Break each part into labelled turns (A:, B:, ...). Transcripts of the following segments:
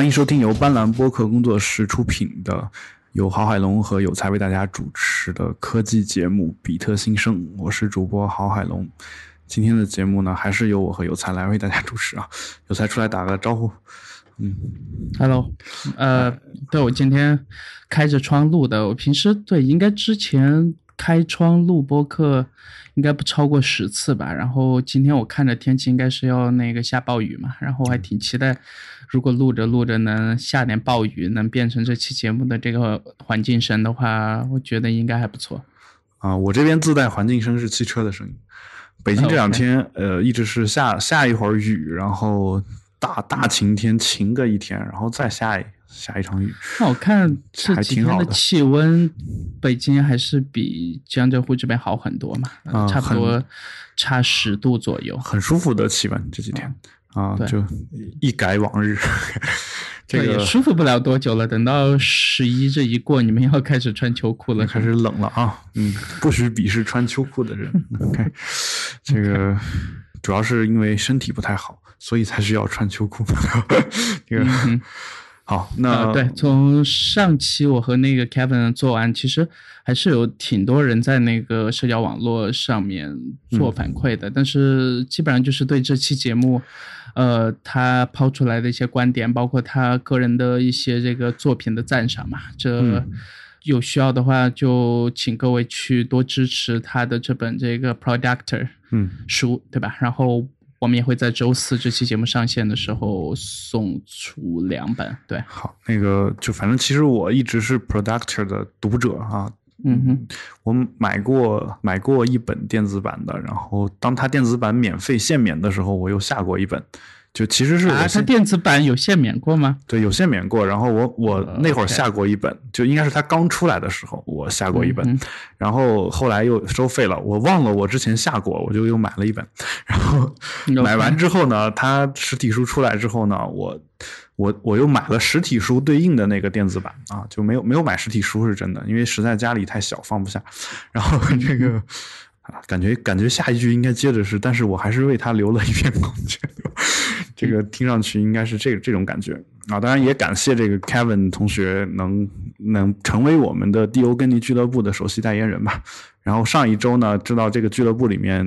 A: 欢迎收听由斑斓播客工作室出品的，由郝海龙和有才为大家主持的科技节目《比特新生》。我是主播郝海龙。今天的节目呢，还是由我和有才来为大家主持啊。有才出来打个招呼。
B: 嗯，Hello，呃，对我今天开着窗录的。我平时对应该之前开窗录播客应该不超过十次吧。然后今天我看着天气应该是要那个下暴雨嘛，然后我还挺期待。如果录着录着能下点暴雨，能变成这期节目的这个环境声的话，我觉得应该还不错。
A: 啊，我这边自带环境声是汽车的声音。北京这两天呃一直是下下一会儿雨，然后大大晴天晴个一天，然后再下一下一场雨。
B: 那我看这几天的气温，北京还是比江浙沪这边好很多嘛，差不多差十度左右，
A: 很舒服的气温这几天。啊，就一改往日，这个
B: 舒服不了多久了。等到十一这一过，你们要开始穿秋裤了，
A: 开始冷了啊。嗯，不许鄙视穿秋裤的人。OK，这个主要是因为身体不太好，所以才需要穿秋裤。这个好，那
B: 对，从上期我和那个 Kevin 做完，其实还是有挺多人在那个社交网络上面做反馈的，但是基本上就是对这期节目。呃，他抛出来的一些观点，包括他个人的一些这个作品的赞赏嘛，这有需要的话，就请各位去多支持他的这本这个 Productor
A: 嗯
B: 书，对吧？然后我们也会在周四这期节目上线的时候送出两本，对。
A: 好，那个就反正其实我一直是 Productor 的读者啊。
B: 嗯哼，
A: 我买过买过一本电子版的，然后当它电子版免费限免的时候，我又下过一本。就其实是
B: 啊，它电子版有限免过吗？
A: 对，有限免过。然后我我那会儿下过一本，就应该是它刚出来的时候，我下过一本。然后后来又收费了，我忘了我之前下过，我就又买了一本。然后买完之后呢，它实体书出来之后呢，我我我又买了实体书对应的那个电子版啊，就没有没有买实体书是真的，因为实在家里太小放不下。然后这个。感觉感觉下一句应该接着是，但是我还是为他留了一片空间。这个听上去应该是这这种感觉啊！当然也感谢这个 Kevin 同学能能成为我们的蒂欧根尼俱乐部的首席代言人吧。然后上一周呢，知道这个俱乐部里面，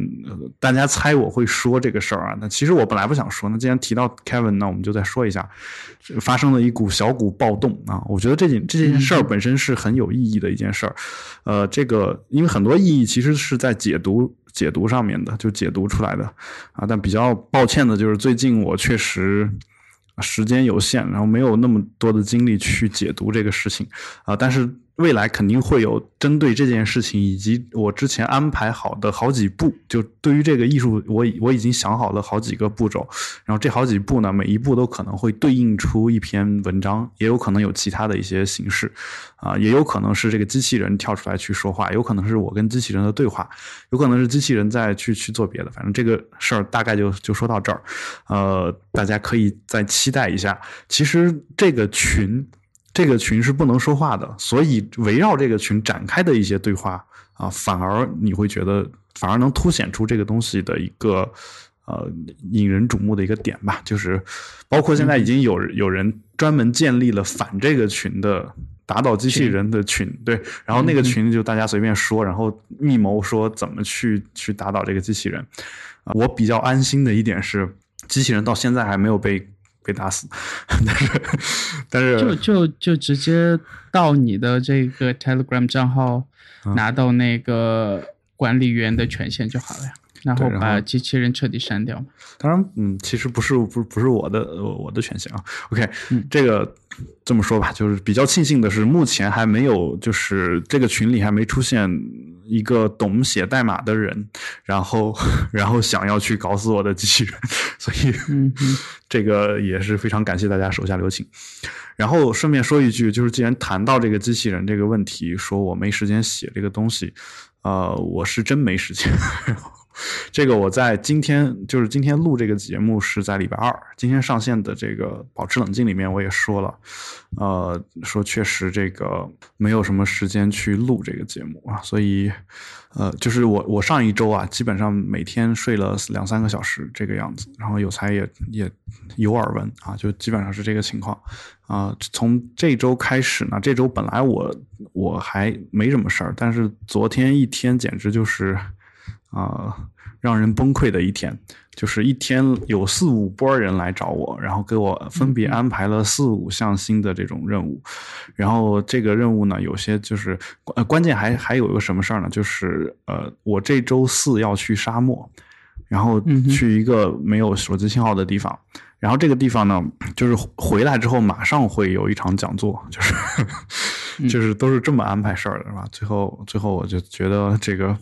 A: 大家猜我会说这个事儿啊。那其实我本来不想说，那既然提到 Kevin，那我们就再说一下，发生了一股小股暴动啊。我觉得这件这件事儿本身是很有意义的一件事儿。呃，这个因为很多意义其实是在解读解读上面的，就解读出来的啊。但比较抱歉的就是最近我确实时间有限，然后没有那么多的精力去解读这个事情啊。但是。未来肯定会有针对这件事情，以及我之前安排好的好几步，就对于这个艺术，我我已经想好了好几个步骤，然后这好几步呢，每一步都可能会对应出一篇文章，也有可能有其他的一些形式，啊，也有可能是这个机器人跳出来去说话，有可能是我跟机器人的对话，有可能是机器人在去去做别的，反正这个事儿大概就就说到这儿，呃，大家可以再期待一下。其实这个群。这个群是不能说话的，所以围绕这个群展开的一些对话啊，反而你会觉得反而能凸显出这个东西的一个呃引人瞩目的一个点吧。就是包括现在已经有有人专门建立了反这个群的打倒机器人的群，对，然后那个群就大家随便说，然后密谋说怎么去去打倒这个机器人。我比较安心的一点是，机器人到现在还没有被。被打死，但是但是
B: 就就就直接到你的这个 Telegram 账号拿到那个管理员的权限就好了呀，然后把机器人彻底删掉。
A: 当然，嗯，其实不是不不是我的我的权限啊。OK，这个这么说吧，就是比较庆幸的是，目前还没有就是这个群里还没出现。一个懂写代码的人，然后 然后想要去搞死我的机器人，所以 这个也是非常感谢大家手下留情。然后顺便说一句，就是既然谈到这个机器人这个问题，说我没时间写这个东西，呃，我是真没时间。这个我在今天就是今天录这个节目是在礼拜二，今天上线的这个保持冷静里面我也说了，呃，说确实这个没有什么时间去录这个节目啊，所以呃，就是我我上一周啊，基本上每天睡了两三个小时这个样子，然后有才也也有耳闻啊，就基本上是这个情况啊。从这周开始呢，这周本来我我还没什么事儿，但是昨天一天简直就是。啊，让人崩溃的一天，就是一天有四五波人来找我，然后给我分别安排了四五项新的这种任务，然后这个任务呢，有些就是呃关键还还有一个什么事儿呢？就是呃，我这周四要去沙漠，然后去一个没有手机信号的地方，然后这个地方呢，就是回来之后马上会有一场讲座，就是 就是都是这么安排事儿的，是吧？最后最后我就觉得这个。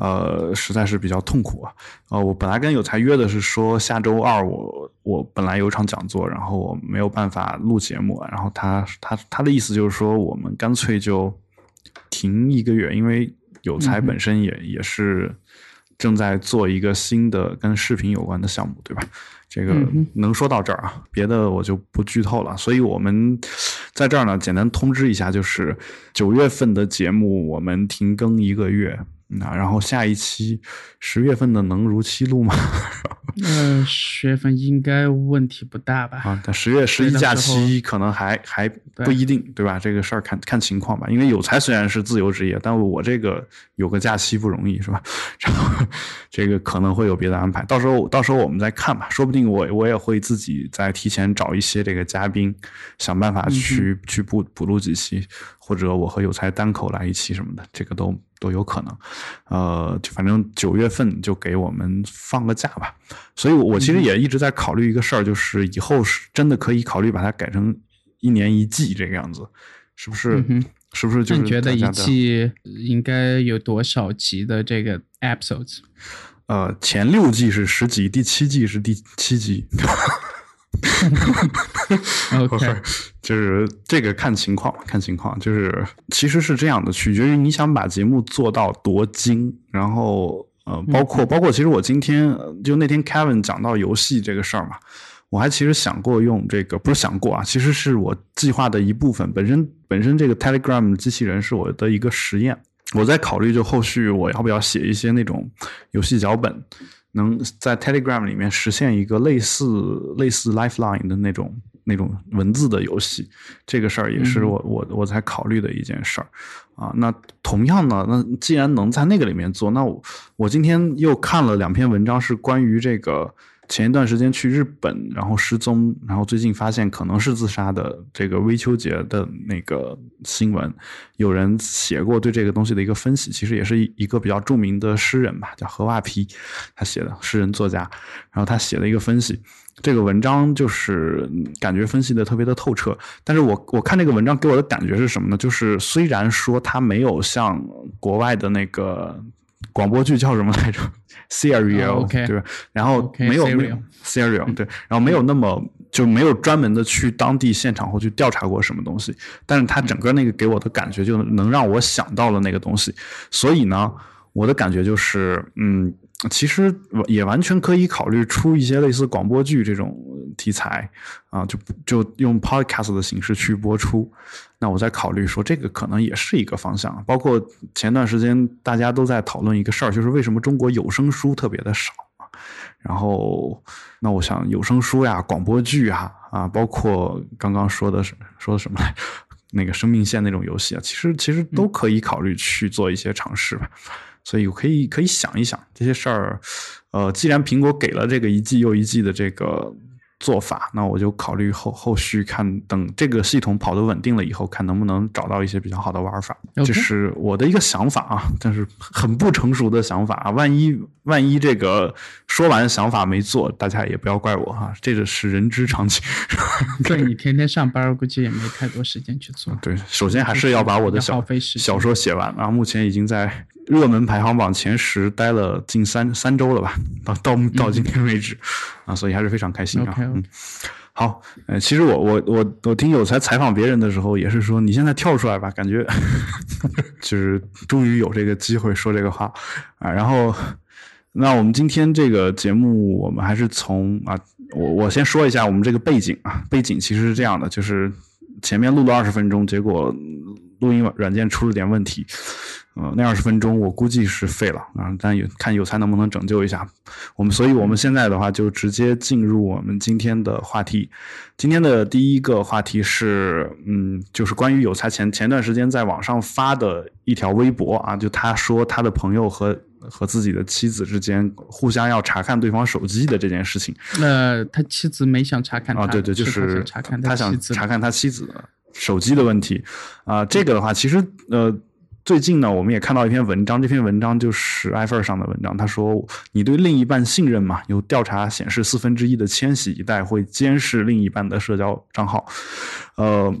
A: 呃，实在是比较痛苦啊！呃，我本来跟有才约的是说下周二我我本来有场讲座，然后我没有办法录节目，然后他他他的意思就是说我们干脆就停一个月，因为有才本身也也是正在做一个新的跟视频有关的项目，对吧？这个能说到这儿啊，别的我就不剧透了。所以我们在这儿呢，简单通知一下，就是九月份的节目我们停更一个月。那然后下一期十月份的能如期录吗？
B: 嗯，十月份应该问题不大吧？
A: 啊，但十月十一假期可能还还不一定，对吧？这个事儿看看情况吧。因为有才虽然是自由职业，但我这个有个假期不容易，是吧？然后这个可能会有别的安排，到时候到时候我们再看吧。说不定我我也会自己再提前找一些这个嘉宾，想办法去去补补录几期。或者我和有才单口来一期什么的，这个都都有可能。呃，就反正九月份就给我们放个假吧。所以，我其实也一直在考虑一个事儿，就是以后是真的可以考虑把它改成一年一季这个样子，是不是？是不是？就
B: 你觉得一季应该有多少集的这个 episodes？
A: 呃，前六季是十集，第七季是第七集。
B: OK，
A: 就是这个看情况，看情况，就是其实是这样的，取决于你想把节目做到多精，然后呃，包括包括，其实我今天就那天 Kevin 讲到游戏这个事儿嘛，我还其实想过用这个，不是想过啊，其实是我计划的一部分。本身本身这个 Telegram 机器人是我的一个实验，我在考虑就后续我要不要写一些那种游戏脚本。能在 Telegram 里面实现一个类似类似 Lifeline 的那种那种文字的游戏，这个事儿也是我我我在考虑的一件事儿啊。那同样呢，那既然能在那个里面做，那我我今天又看了两篇文章，是关于这个。前一段时间去日本，然后失踪，然后最近发现可能是自杀的这个微秋节的那个新闻，有人写过对这个东西的一个分析，其实也是一个比较著名的诗人吧，叫何瓦皮，他写的诗人作家，然后他写了一个分析，这个文章就是感觉分析的特别的透彻，但是我我看这个文章给我的感觉是什么呢？就是虽然说他没有像国外的那个。广播剧叫什么来着？Serial，对吧？然后没有 Serial，对，然后没有那么就没有专门的去当地现场或去调查过什么东西，但是他整个那个给我的感觉就能让我想到了那个东西，所以呢，我的感觉就是，嗯。其实也完全可以考虑出一些类似广播剧这种题材啊，就就用 podcast 的形式去播出。那我在考虑说，这个可能也是一个方向。包括前段时间大家都在讨论一个事儿，就是为什么中国有声书特别的少然后，那我想有声书呀、广播剧啊啊，包括刚刚说的是说的什么来，那个生命线那种游戏啊，其实其实都可以考虑去做一些尝试吧。所以我可以可以想一想这些事儿，呃，既然苹果给了这个一季又一季的这个。做法，那我就考虑后后续看，等这个系统跑得稳定了以后，看能不能找到一些比较好的玩法。这是我的一个想法啊，但是很不成熟的想法啊。万一万一这个说完想法没做，大家也不要怪我哈，这个是人之常情。
B: 对你天天上班，估计也没太多时间去做。
A: 对，首先还是要把我的小小说写完啊。目前已经在热门排行榜前十待了近三三周了吧，到到到今天为止啊，所以还是非常开心啊。嗯，好，呃，其实我我我我听有才采访别人的时候，也是说你现在跳出来吧，感觉 就是终于有这个机会说这个话啊。然后那我们今天这个节目，我们还是从啊，我我先说一下我们这个背景啊，背景其实是这样的，就是前面录了二十分钟，结果录音软件出了点问题。呃，那二十分钟我估计是废了啊，但有看有才能不能拯救一下我们，所以我们现在的话就直接进入我们今天的话题。今天的第一个话题是，嗯，就是关于有才前前段时间在网上发的一条微博啊，就他说他的朋友和和自己的妻子之间互相要查看对方手机的这件事情。
B: 那他妻子没想查看
A: 啊，对对，就是
B: 查看
A: 他想查看他妻子手机的问题啊，这个的话其实呃。最近呢，我们也看到一篇文章，这篇文章就是 i p h o n 上的文章。他说：“你对另一半信任吗？”有调查显示，四分之一的千禧一代会监视另一半的社交账号。呃。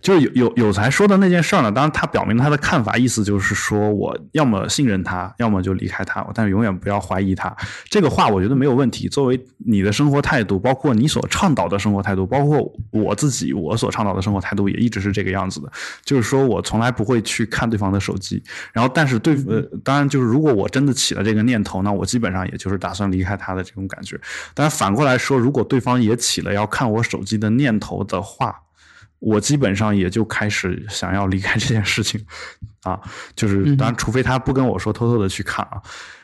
A: 就是有有有才说的那件事儿呢，当然他表明他的看法，意思就是说我要么信任他，要么就离开他，但是永远不要怀疑他。这个话我觉得没有问题。作为你的生活态度，包括你所倡导的生活态度，包括我自己我所倡导的生活态度，也一直是这个样子的。就是说我从来不会去看对方的手机，然后但是对呃，当然就是如果我真的起了这个念头，那我基本上也就是打算离开他的这种感觉。但是反过来说，如果对方也起了要看我手机的念头的话，我基本上也就开始想要离开这件事情，啊，就是当然，除非他不跟我说，偷偷的去看啊，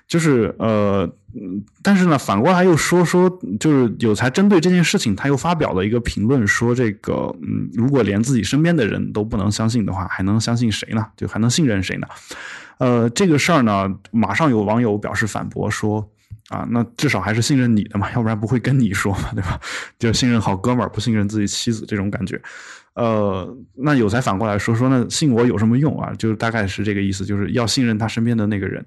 A: 就是呃，但是呢，反过来又说说，就是有才针对这件事情，他又发表了一个评论，说这个，嗯，如果连自己身边的人都不能相信的话，还能相信谁呢？就还能信任谁呢？呃，这个事儿呢，马上有网友表示反驳说，啊，那至少还是信任你的嘛，要不然不会跟你说嘛，对吧？就信任好哥们儿，不信任自己妻子这种感觉。呃，那有才反过来说说，那信我有什么用啊？就是大概是这个意思，就是要信任他身边的那个人。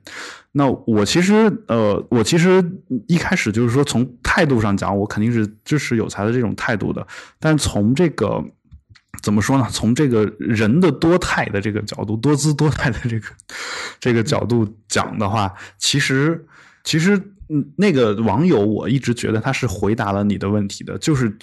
A: 那我其实，呃，我其实一开始就是说，从态度上讲，我肯定是支持有才的这种态度的。但是从这个怎么说呢？从这个人的多态的这个角度，多姿多态的这个这个角度讲的话，其实其实那个网友，我一直觉得他是回答了你的问题的，就是。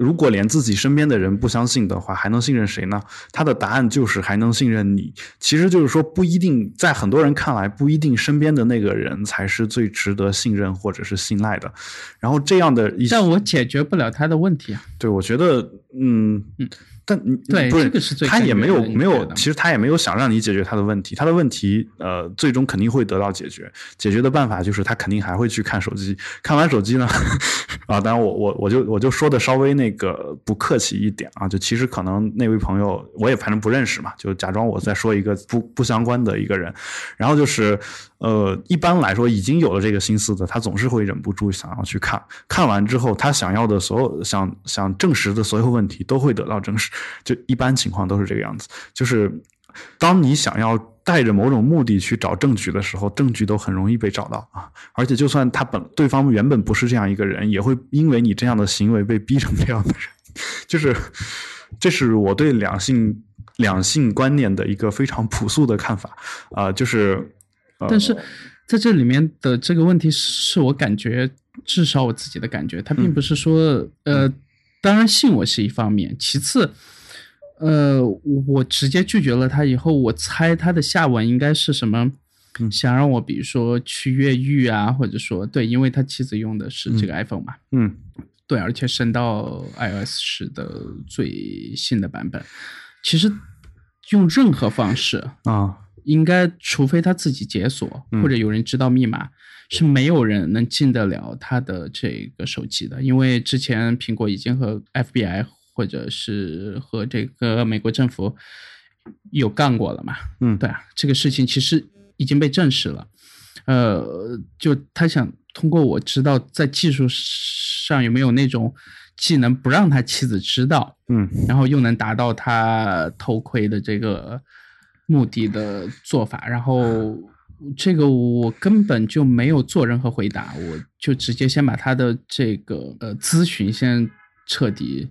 A: 如果连自己身边的人不相信的话，还能信任谁呢？他的答案就是还能信任你。其实就是说，不一定在很多人看来，不一定身边的那个人才是最值得信任或者是信赖的。然后这样的一，
B: 但我解决不了他的问题啊。
A: 对，我觉得，嗯嗯。但你
B: 对
A: 这
B: 个是最
A: 他也没有没有，其实他也没有想让你解决他的问题，他的问题呃最终肯定会得到解决，解决的办法就是他肯定还会去看手机，看完手机呢 啊，当然我我我就我就说的稍微那个不客气一点啊，就其实可能那位朋友我也反正不认识嘛，就假装我在说一个不不相关的一个人，然后就是。呃，一般来说，已经有了这个心思的，他总是会忍不住想要去看。看完之后，他想要的所有、想想证实的所有问题都会得到证实。就一般情况都是这个样子。就是当你想要带着某种目的去找证据的时候，证据都很容易被找到啊。而且，就算他本对方原本不是这样一个人，也会因为你这样的行为被逼成这样的人。就是，这是我对两性两性观念的一个非常朴素的看法啊，就是。
B: 但是，在这里面的这个问题是我感觉，至少我自己的感觉，他并不是说，呃，当然信我是一方面，其次，呃，我直接拒绝了他以后，我猜他的下文应该是什么？想让我比如说去越狱啊，或者说对，因为他妻子用的是这个 iPhone 嘛，
A: 嗯，
B: 对，而且升到 iOS 十的最新的版本，其实用任何方式
A: 啊。
B: 应该，除非他自己解锁，或者有人知道密码，是没有人能进得了他的这个手机的。因为之前苹果已经和 FBI 或者是和这个美国政府有干过了嘛。
A: 嗯，
B: 对啊，这个事情其实已经被证实了。呃，就他想通过我知道在技术上有没有那种技能，不让他妻子知道，
A: 嗯，
B: 然后又能达到他偷窥的这个。目的的做法，然后这个我根本就没有做任何回答，我就直接先把他的这个呃咨询先彻底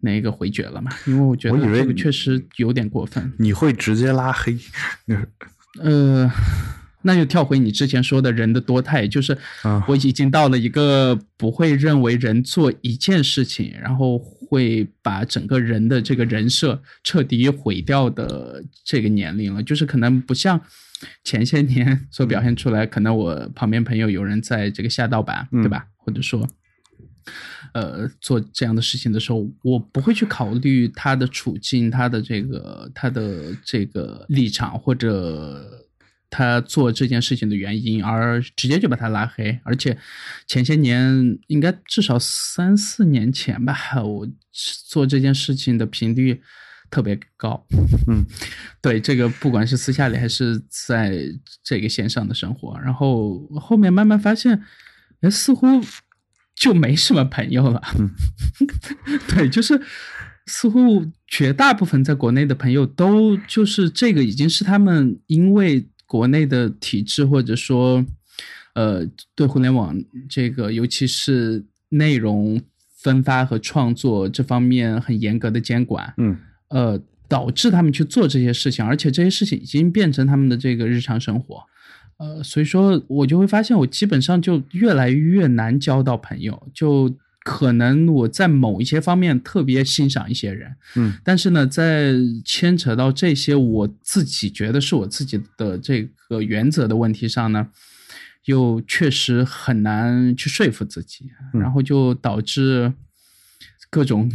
B: 那个回绝了嘛，因为我觉得这个确实有点过分。
A: 你会直接拉黑？
B: 呃，那就跳回你之前说的人的多态，就是我已经到了一个不会认为人做一件事情，然后会把整个人的这个人设彻底毁掉的这个年龄了，就是可能不像前些年 所表现出来，可能我旁边朋友有人在这个下盗版，对吧？或者说。呃，做这样的事情的时候，我不会去考虑他的处境、他的这个、他的这个立场，或者他做这件事情的原因，而直接就把他拉黑。而且前些年，应该至少三四年前吧，我做这件事情的频率特别高。
A: 嗯，
B: 对，这个不管是私下里还是在这个线上的生活，然后后面慢慢发现，哎，似乎。就没什么朋友了，对，就是似乎绝大部分在国内的朋友都就是这个已经是他们因为国内的体制或者说呃对互联网这个尤其是内容分发和创作这方面很严格的监管，
A: 嗯，
B: 呃，导致他们去做这些事情，而且这些事情已经变成他们的这个日常生活。呃，所以说，我就会发现，我基本上就越来越难交到朋友。就可能我在某一些方面特别欣赏一些人，
A: 嗯，
B: 但是呢，在牵扯到这些我自己觉得是我自己的这个原则的问题上呢，又确实很难去说服自己，然后就导致各种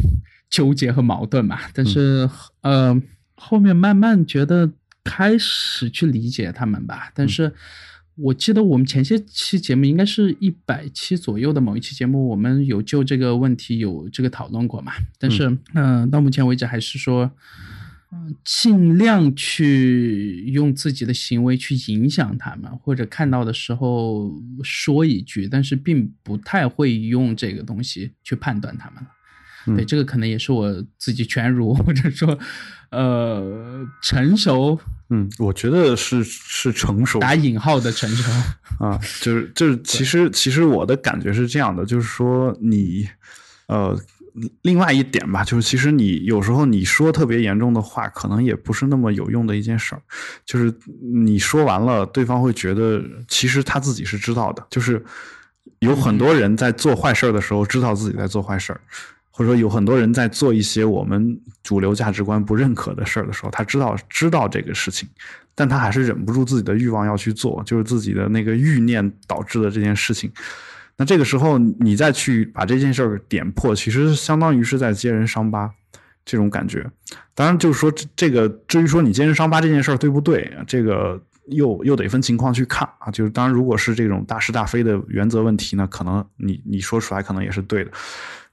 B: 纠结和矛盾嘛。但是，呃，后面慢慢觉得。开始去理解他们吧，但是我记得我们前些期节目应该是一百期左右的某一期节目，我们有就这个问题有这个讨论过嘛？但是，嗯，到目前为止还是说，嗯，尽量去用自己的行为去影响他们，或者看到的时候说一句，但是并不太会用这个东西去判断他们了。对，这个可能也是我自己全儒，或者说，呃，成熟。
A: 嗯，我觉得是是成熟，
B: 打引号的成熟
A: 啊，就是就是，其实其实我的感觉是这样的，就是说你，呃，另外一点吧，就是其实你有时候你说特别严重的话，可能也不是那么有用的一件事儿。就是你说完了，对方会觉得其实他自己是知道的，就是有很多人在做坏事儿的时候，知道自己在做坏事儿。或者说有很多人在做一些我们主流价值观不认可的事儿的时候，他知道知道这个事情，但他还是忍不住自己的欲望要去做，就是自己的那个欲念导致的这件事情。那这个时候你再去把这件事儿点破，其实相当于是在揭人伤疤，这种感觉。当然，就是说这个至于说你揭人伤疤这件事儿对不对，这个又又得分情况去看啊。就是当然，如果是这种大是大非的原则问题呢，可能你你说出来可能也是对的。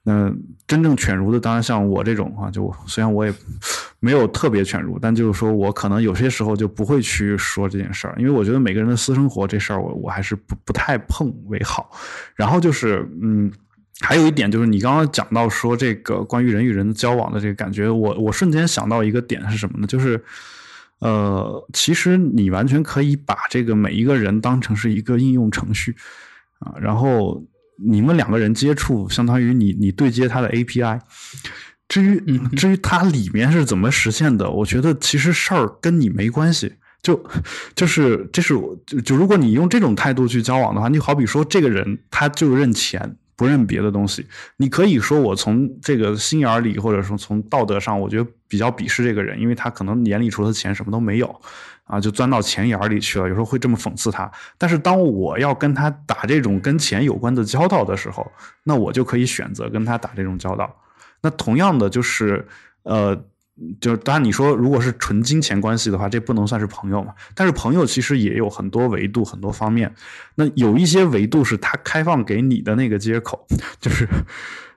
A: 那真正犬儒的，当然像我这种啊，就虽然我也没有特别犬儒，但就是说我可能有些时候就不会去说这件事儿，因为我觉得每个人的私生活这事儿，我我还是不不太碰为好。然后就是，嗯，还有一点就是你刚刚讲到说这个关于人与人交往的这个感觉，我我瞬间想到一个点是什么呢？就是，呃，其实你完全可以把这个每一个人当成是一个应用程序啊，然后。你们两个人接触，相当于你你对接他的 API。至于至于它里面是怎么实现的，我觉得其实事儿跟你没关系。就就是这是我就就如果你用这种态度去交往的话，你好比说这个人他就认钱不认别的东西，你可以说我从这个心眼里或者说从道德上，我觉得比较鄙视这个人，因为他可能眼里除了钱什么都没有。啊，就钻到钱眼里去了，有时候会这么讽刺他。但是当我要跟他打这种跟钱有关的交道的时候，那我就可以选择跟他打这种交道。那同样的就是，呃，就当然你说如果是纯金钱关系的话，这不能算是朋友嘛。但是朋友其实也有很多维度、很多方面。那有一些维度是他开放给你的那个接口，就是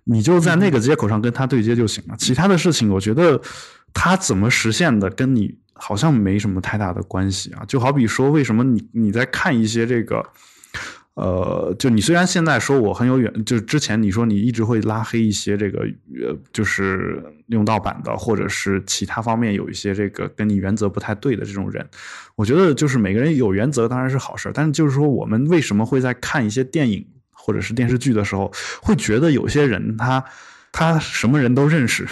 A: 你就在那个接口上跟他对接就行了。其他的事情，我觉得他怎么实现的，跟你。好像没什么太大的关系啊，就好比说，为什么你你在看一些这个，呃，就你虽然现在说我很有远，就是之前你说你一直会拉黑一些这个，呃，就是用盗版的，或者是其他方面有一些这个跟你原则不太对的这种人，我觉得就是每个人有原则当然是好事，但是就是说我们为什么会在看一些电影或者是电视剧的时候，会觉得有些人他他什么人都认识，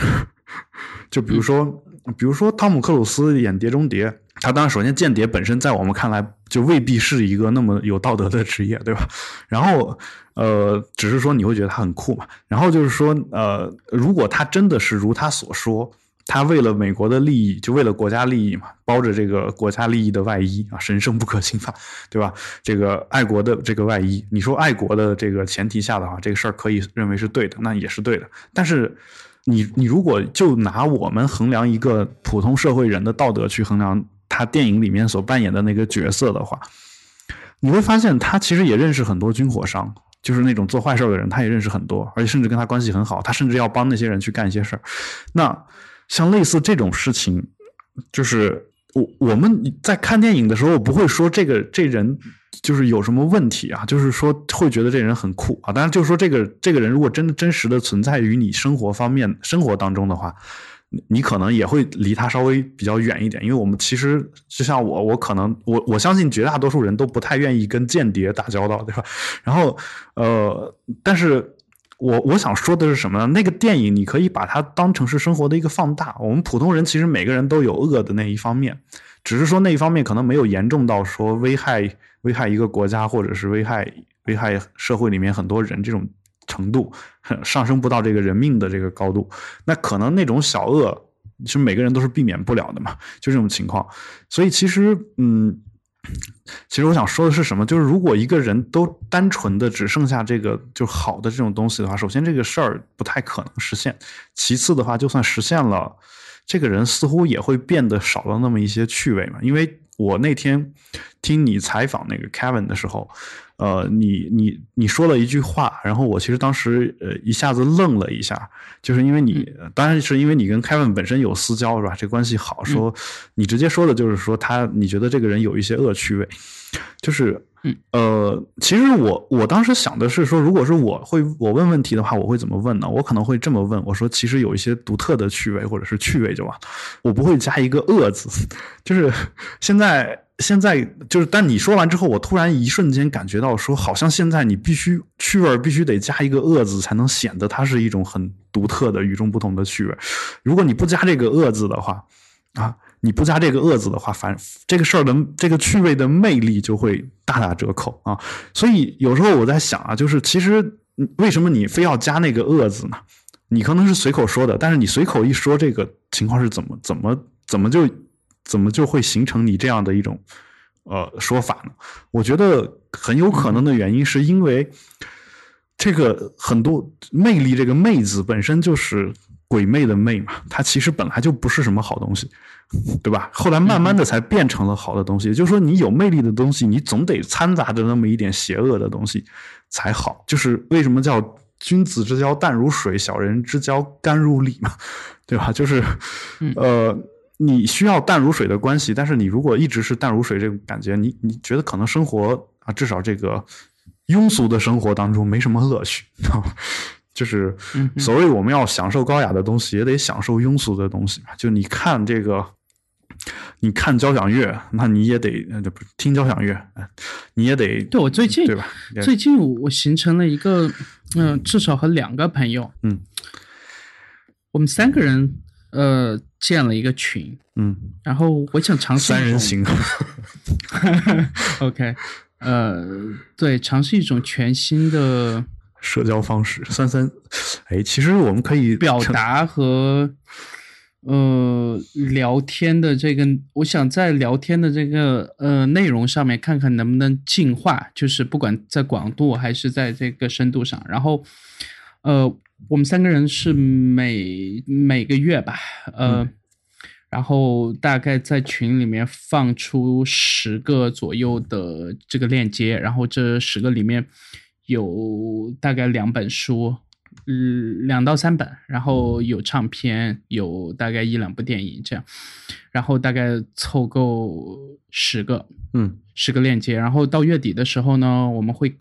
A: 就比如说。比如说，汤姆克鲁斯演《碟中谍》，他当然首先间谍本身在我们看来就未必是一个那么有道德的职业，对吧？然后，呃，只是说你会觉得他很酷嘛。然后就是说，呃，如果他真的是如他所说，他为了美国的利益，就为了国家利益嘛，包着这个国家利益的外衣啊，神圣不可侵犯，对吧？这个爱国的这个外衣，你说爱国的这个前提下的话，这个事儿可以认为是对的，那也是对的。但是，你你如果就拿我们衡量一个普通社会人的道德去衡量。他电影里面所扮演的那个角色的话，你会发现他其实也认识很多军火商，就是那种做坏事的人，他也认识很多，而且甚至跟他关系很好，他甚至要帮那些人去干一些事儿。那像类似这种事情，就是我我们在看电影的时候，不会说这个这人就是有什么问题啊，就是说会觉得这人很酷啊。当然，就是说这个这个人如果真的真实的存在于你生活方面生活当中的话。你可能也会离他稍微比较远一点，因为我们其实就像我，我可能我我相信绝大多数人都不太愿意跟间谍打交道，对吧？然后，呃，但是我我想说的是什么呢？那个电影你可以把它当成是生活的一个放大。我们普通人其实每个人都有恶的那一方面，只是说那一方面可能没有严重到说危害危害一个国家，或者是危害危害社会里面很多人这种。程度 上升不到这个人命的这个高度，那可能那种小恶，其实每个人都是避免不了的嘛，就这种情况。所以其实，嗯，其实我想说的是什么？就是如果一个人都单纯的只剩下这个就好的这种东西的话，首先这个事儿不太可能实现。其次的话，就算实现了，这个人似乎也会变得少了那么一些趣味嘛。因为我那天听你采访那个 Kevin 的时候。呃，你你你说了一句话，然后我其实当时呃一下子愣了一下，就是因为你当然是因为你跟 Kevin 本身有私交是吧？这关系好，说你直接说的就是说他你觉得这个人有一些恶趣味，就是呃，其实我我当时想的是说，如果是我会我问问题的话，我会怎么问呢？我可能会这么问，我说其实有一些独特的趣味或者是趣味就完，我不会加一个恶字，就是 现在。现在就是，但你说完之后，我突然一瞬间感觉到，说好像现在你必须趣味必须得加一个恶字，才能显得它是一种很独特的、与众不同的趣味。如果你不加这个恶字的话，啊，你不加这个恶字的话，反这个事儿的这个趣味的魅力就会大打折扣啊。所以有时候我在想啊，就是其实为什么你非要加那个恶字呢？你可能是随口说的，但是你随口一说，这个情况是怎么怎么怎么就？怎么就会形成你这样的一种呃说法呢？我觉得很有可能的原因是因为这个很多魅力，这个“魅”字本身就是鬼魅的“魅”嘛，它其实本来就不是什么好东西，对吧？后来慢慢的才变成了好的东西。也就是说，你有魅力的东西，你总得掺杂着那么一点邪恶的东西才好。就是为什么叫君子之交淡如水，小人之交甘如醴嘛，对吧？就是呃。你需要淡如水的关系，但是你如果一直是淡如水这种感觉，你你觉得可能生活啊，至少这个庸俗的生活当中没什么乐趣，就是所谓我们要享受高雅的东西，也得享受庸俗的东西嘛。就你看这个，你看交响乐，那你也得就不听交响乐，你也得
B: 对我最近
A: 对吧？
B: 最近我形成了一个嗯，至少和两个朋友，
A: 嗯，
B: 我们三个人。呃，建了一个群，
A: 嗯，
B: 然后我想尝试
A: 三人行，
B: OK，呃，对，尝试一种全新的
A: 社交方式。三三，哎，其实我们可以
B: 表达和呃聊天的这个，我想在聊天的这个呃内容上面看看能不能进化，就是不管在广度还是在这个深度上，然后呃。我们三个人是每每个月吧，呃，然后大概在群里面放出十个左右的这个链接，然后这十个里面有大概两本书，嗯，两到三本，然后有唱片，有大概一两部电影这样，然后大概凑够十个，
A: 嗯，
B: 十个链接，然后到月底的时候呢，我们会。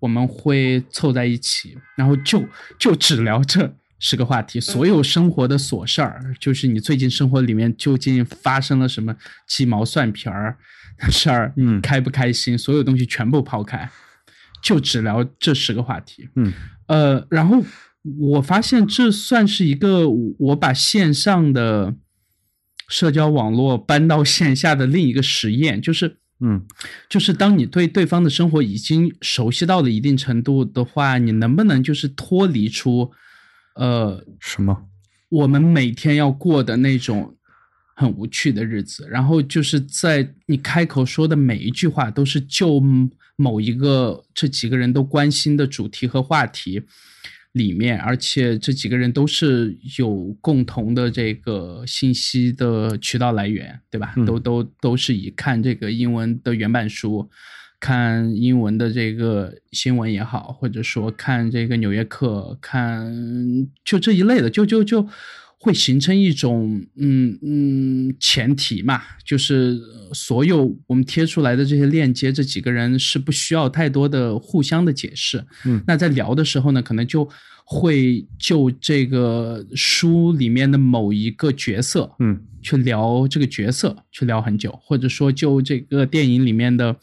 B: 我们会凑在一起，然后就就只聊这十个话题，所有生活的琐事儿，就是你最近生活里面究竟发生了什么鸡毛蒜皮儿的事儿，
A: 嗯，
B: 开不开心，所有东西全部抛开，就只聊这十个话题，
A: 嗯，
B: 呃，然后我发现这算是一个我把线上的社交网络搬到线下的另一个实验，就是
A: 嗯，
B: 就是当你对对方的生活已经熟悉到了一定程度的话，你能不能就是脱离出，呃，
A: 什么？
B: 我们每天要过的那种很无趣的日子，然后就是在你开口说的每一句话都是就某一个这几个人都关心的主题和话题。里面，而且这几个人都是有共同的这个信息的渠道来源，对吧？都都都是以看这个英文的原版书，看英文的这个新闻也好，或者说看这个《纽约客》，看就这一类的，就就就会形成一种嗯嗯前提嘛，就是所有我们贴出来的这些链接，这几个人是不需要太多的互相的解释。
A: 嗯，
B: 那在聊的时候呢，可能就。会就这个书里面的某一个角色，
A: 嗯，
B: 去聊这个角色，去聊很久，或者说就这个电影里面的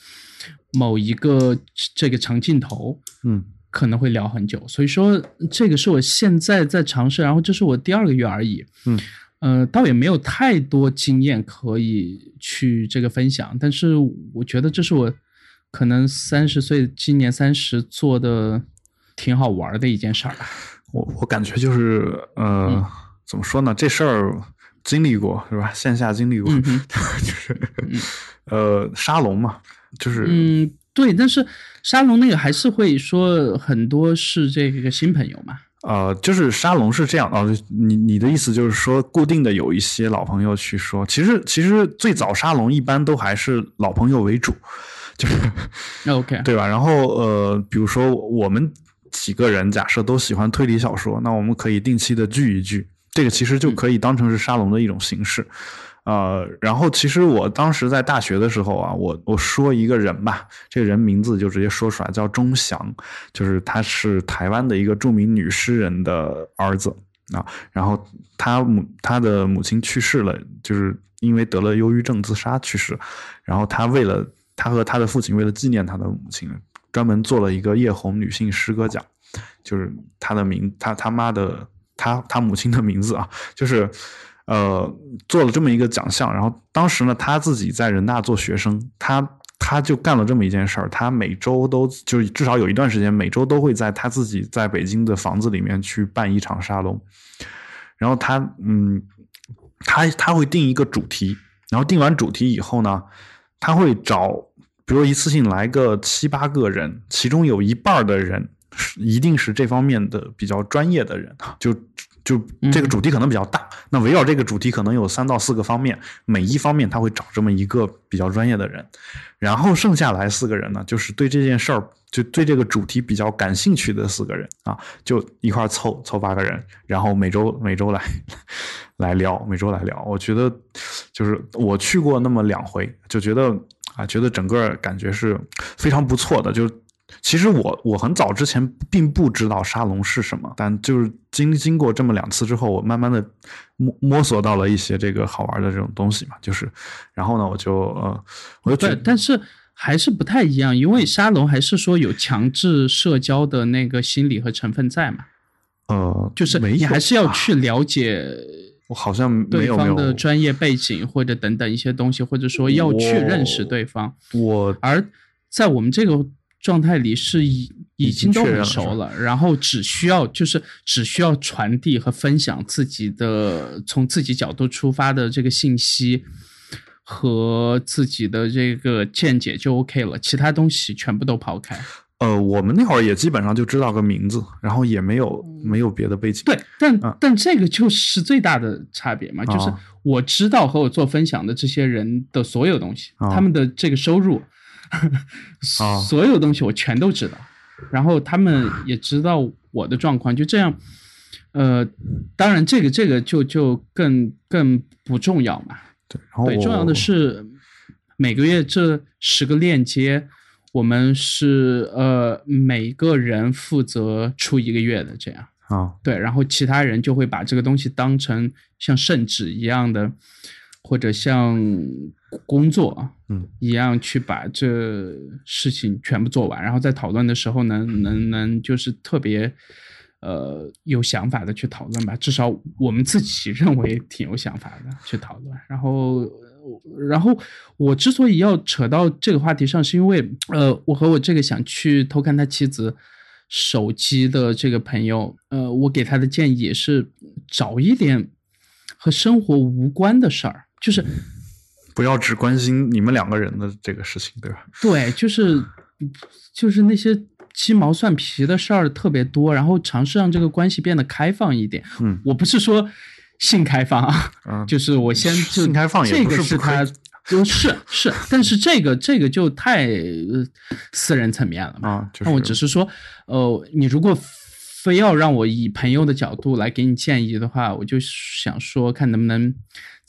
B: 某一个这个长镜头，
A: 嗯，
B: 可能会聊很久。所以说，这个是我现在在尝试，然后这是我第二个月而已，
A: 嗯，
B: 呃，倒也没有太多经验可以去这个分享，但是我觉得这是我可能三十岁，今年三十做的。挺好玩的一件事儿，
A: 我我感觉就是，呃，怎么说呢？这事儿经历过是吧？线下经历过，就是，呃，沙龙嘛，就是，
B: 嗯，对。但是沙龙那个还是会说很多是这个新朋友嘛。
A: 呃，就是沙龙是这样啊，你你的意思就是说，固定的有一些老朋友去说，其实其实最早沙龙一般都还是老朋友为主，就是
B: OK
A: 对吧？然后呃，比如说我们。几个人假设都喜欢推理小说，那我们可以定期的聚一聚，这个其实就可以当成是沙龙的一种形式。呃，然后其实我当时在大学的时候啊，我我说一个人吧，这个人名字就直接说出来，叫钟祥，就是他是台湾的一个著名女诗人的儿子啊。然后他母他的母亲去世了，就是因为得了忧郁症自杀去世。然后他为了他和他的父亲为了纪念他的母亲。专门做了一个叶红女性诗歌奖，就是他的名，他他妈的，他他母亲的名字啊，就是，呃，做了这么一个奖项。然后当时呢，他自己在人大做学生，他他就干了这么一件事儿，他每周都就至少有一段时间，每周都会在他自己在北京的房子里面去办一场沙龙。然后他嗯，他他会定一个主题，然后定完主题以后呢，他会找。比如一次性来个七八个人，其中有一半的人是一定是这方面的比较专业的人就就这个主题可能比较大，那围绕这个主题可能有三到四个方面，每一方面他会找这么一个比较专业的人，然后剩下来四个人呢，就是对这件事儿就对这个主题比较感兴趣的四个人啊，就一块凑凑八个人，然后每周每周来 来聊，每周来聊。我觉得就是我去过那么两回，就觉得。啊，觉得整个感觉是非常不错的。就其实我我很早之前并不知道沙龙是什么，但就是经经过这么两次之后，我慢慢的摸摸索到了一些这个好玩的这种东西嘛。就是，然后呢，我就呃，我就觉得，
B: 但是还是不太一样，因为沙龙还是说有强制社交的那个心理和成分在嘛。
A: 呃，
B: 就是你还是要去了解。
A: 我好像没有
B: 对方的专业背景或者等等一些东西，或者说要去认识对方。
A: 我
B: 而在我们这个状态里是已
A: 已
B: 经都很熟了，然后只需要就是只需要传递和分享自己的从自己角度出发的这个信息和自己的这个见解就 OK 了，其他东西全部都抛开。
A: 呃，我们那会儿也基本上就知道个名字，然后也没有没有别的背景。
B: 对，但但这个就是最大的差别嘛，就是我知道和我做分享的这些人的所有东西，他们的这个收入，所有东西我全都知道，然后他们也知道我的状况，就这样。呃，当然这个这个就就更更不重要嘛。
A: 对，然后
B: 对，重要的是每个月这十个链接。我们是呃，每个人负责出一个月的这样
A: 啊，
B: 对，然后其他人就会把这个东西当成像圣旨一样的，或者像工作
A: 嗯。
B: 一样去把这事情全部做完，然后在讨论的时候呢，能能就是特别呃有想法的去讨论吧，至少我们自己认为挺有想法的去讨论，然后然后我之所以要扯到这个话题上，是因为呃，我和我这个想去偷看他妻子手机的这个朋友，呃，我给他的建议也是找一点和生活无关的事儿，就是
A: 不要只关心你们两个人的这个事情，对吧？
B: 对，就是就是那些鸡毛蒜皮的事儿特别多，然后尝试让这个关系变得开放一点。
A: 嗯，
B: 我不是说。性开放啊，就是我先就
A: 性开放，
B: 这个是他，就是是，但是这个这个就太私人层面了
A: 嘛。
B: 那我只是说，呃，你如果非要让我以朋友的角度来给你建议的话，我就想说，看能不能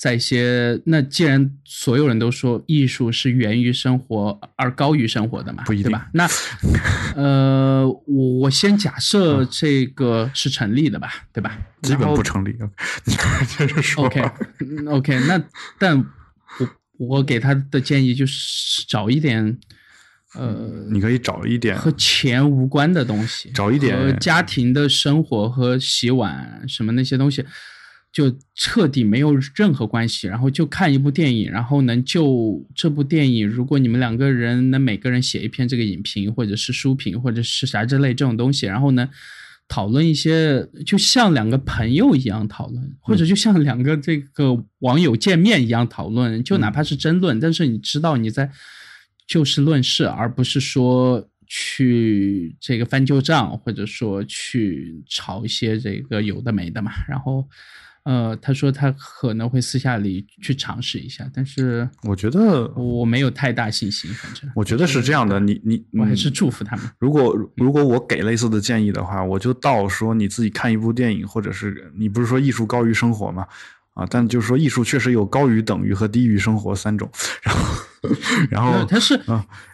B: 在一些那既然所有人都说艺术是源于生活而高于生活的嘛，对吧？那呃，我我先假设这个是成立的吧，对吧？
A: 基本不成立，你接着说。
B: OK，OK，那但我我给他的建议就是找一点，呃，
A: 你可以找一点
B: 和钱无关的东西，
A: 找一点
B: 和家庭的生活和洗碗什么那些东西，就彻底没有任何关系。然后就看一部电影，然后能就这部电影，如果你们两个人能每个人写一篇这个影评，或者是书评，或者是啥之类这种东西，然后呢？讨论一些，就像两个朋友一样讨论，或者就像两个这个网友见面一样讨论，就哪怕是争论，但是你知道你在就事论事，而不是说去这个翻旧账，或者说去炒一些这个有的没的嘛，然后。呃，他说他可能会私下里去尝试一下，但是
A: 我觉得
B: 我没有太大信心。反正
A: 我觉得是这样的，你你
B: 我还是祝福他们。
A: 如果如果我给类似的建议的话，我就到说你自己看一部电影，或者是你不是说艺术高于生活吗？啊，但就是说艺术确实有高于、等于和低于生活三种，然后。然后
B: 他是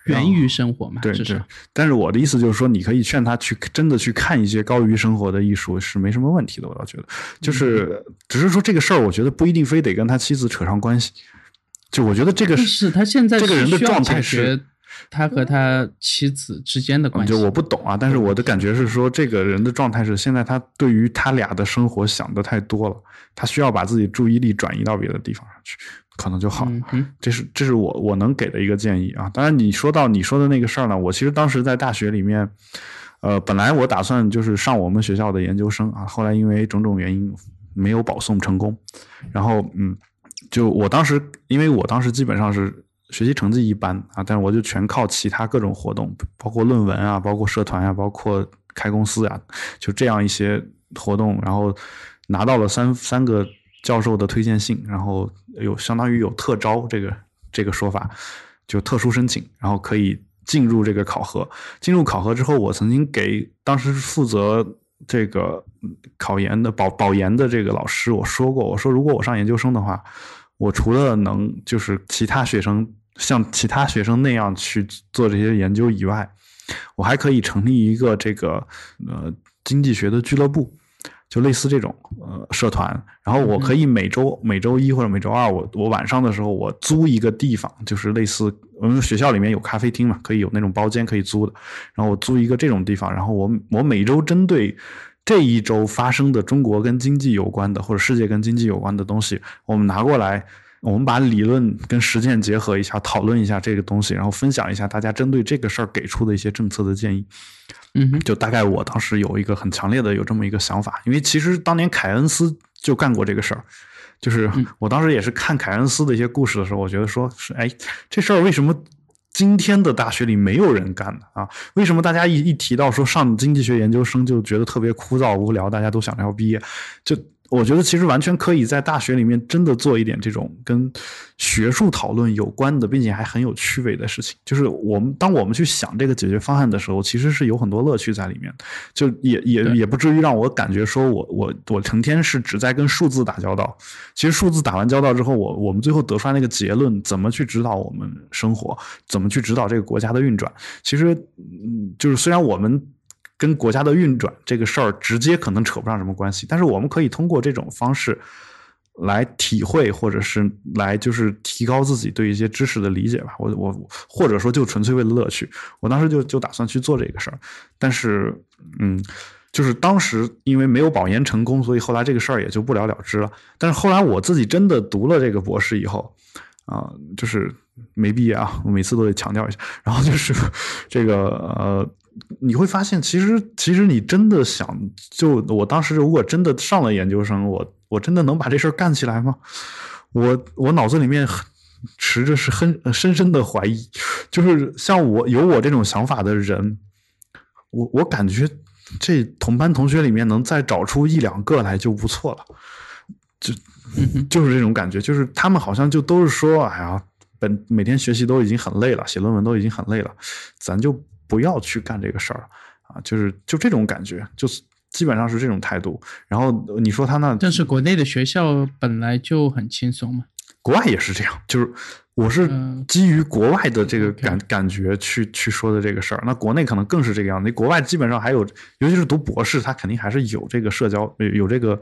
B: 源于生活嘛？
A: 对对。但是我的意思就是说，你可以劝他去真的去看一些高于生活的艺术是没什么问题的。我倒觉得，就是只是说这个事儿，我觉得不一定非得跟他妻子扯上关系。就我觉得这个
B: 是他现在
A: 这个人的状态
B: 是他和他妻子之间的关系。
A: 就我不懂啊，但是我的感觉是说，这个人的状态是现在他对于他俩的生活想的太多了，他需要把自己注意力转移到别的地方上去。可能就好，这是这是我我能给的一个建议啊。当然，你说到你说的那个事儿呢，我其实当时在大学里面，呃，本来我打算就是上我们学校的研究生啊，后来因为种种原因没有保送成功。然后，嗯，就我当时，因为我当时基本上是学习成绩一般啊，但是我就全靠其他各种活动，包括论文啊，包括社团啊，包括开公司啊，就这样一些活动，然后拿到了三三个。教授的推荐信，然后有相当于有特招这个这个说法，就特殊申请，然后可以进入这个考核。进入考核之后，我曾经给当时负责这个考研的保保研的这个老师我说过，我说如果我上研究生的话，我除了能就是其他学生像其他学生那样去做这些研究以外，我还可以成立一个这个呃经济学的俱乐部。就类似这种呃社团，然后我可以每周每周一或者每周二，我我晚上的时候我租一个地方，就是类似我们学校里面有咖啡厅嘛，可以有那种包间可以租的，然后我租一个这种地方，然后我我每周针对这一周发生的中国跟经济有关的或者世界跟经济有关的东西，我们拿过来，我们把理论跟实践结合一下，讨论一下这个东西，然后分享一下大家针对这个事儿给出的一些政策的建议。
B: 嗯，
A: 就大概我当时有一个很强烈的有这么一个想法，因为其实当年凯恩斯就干过这个事儿，就是我当时也是看凯恩斯的一些故事的时候，我觉得说是哎，这事儿为什么今天的大学里没有人干呢？啊？为什么大家一一提到说上经济学研究生就觉得特别枯燥无聊，大家都想着要毕业，就。我觉得其实完全可以在大学里面真的做一点这种跟学术讨论有关的，并且还很有趣味的事情。就是我们当我们去想这个解决方案的时候，其实是有很多乐趣在里面。就也也也不至于让我感觉说我我我成天是只在跟数字打交道。其实数字打完交道之后，我我们最后得出来那个结论，怎么去指导我们生活，怎么去指导这个国家的运转，其实嗯，就是虽然我们。跟国家的运转这个事儿直接可能扯不上什么关系，但是我们可以通过这种方式来体会，或者是来就是提高自己对一些知识的理解吧。我我或者说就纯粹为了乐趣，我当时就就打算去做这个事儿。但是，嗯，就是当时因为没有保研成功，所以后来这个事儿也就不了了之了。但是后来我自己真的读了这个博士以后，啊，就是没毕业啊，我每次都得强调一下。然后就是这个呃，你会发现，其实其实你真的想，就我当时如果真的上了研究生，我我真的能把这事儿干起来吗？我我脑子里面持着是很深深的怀疑，就是像我有我这种想法的人，我我感觉这同班同学里面能再找出一两个来就不错了，就就是这种感觉，就是他们好像就都是说，哎呀，本每天学习都已经很累了，写论文都已经很累了，咱就不要去干这个事儿啊，就是就这种感觉，就是基本上是这种态度。然后你说他那，
B: 但是国内的学校本来就很轻松嘛。
A: 国外也是这样，就是我是基于国外的这个感感觉去去说的这个事儿。那国内可能更是这个样子。国外基本上还有，尤其是读博士，他肯定还是有这个社交有这个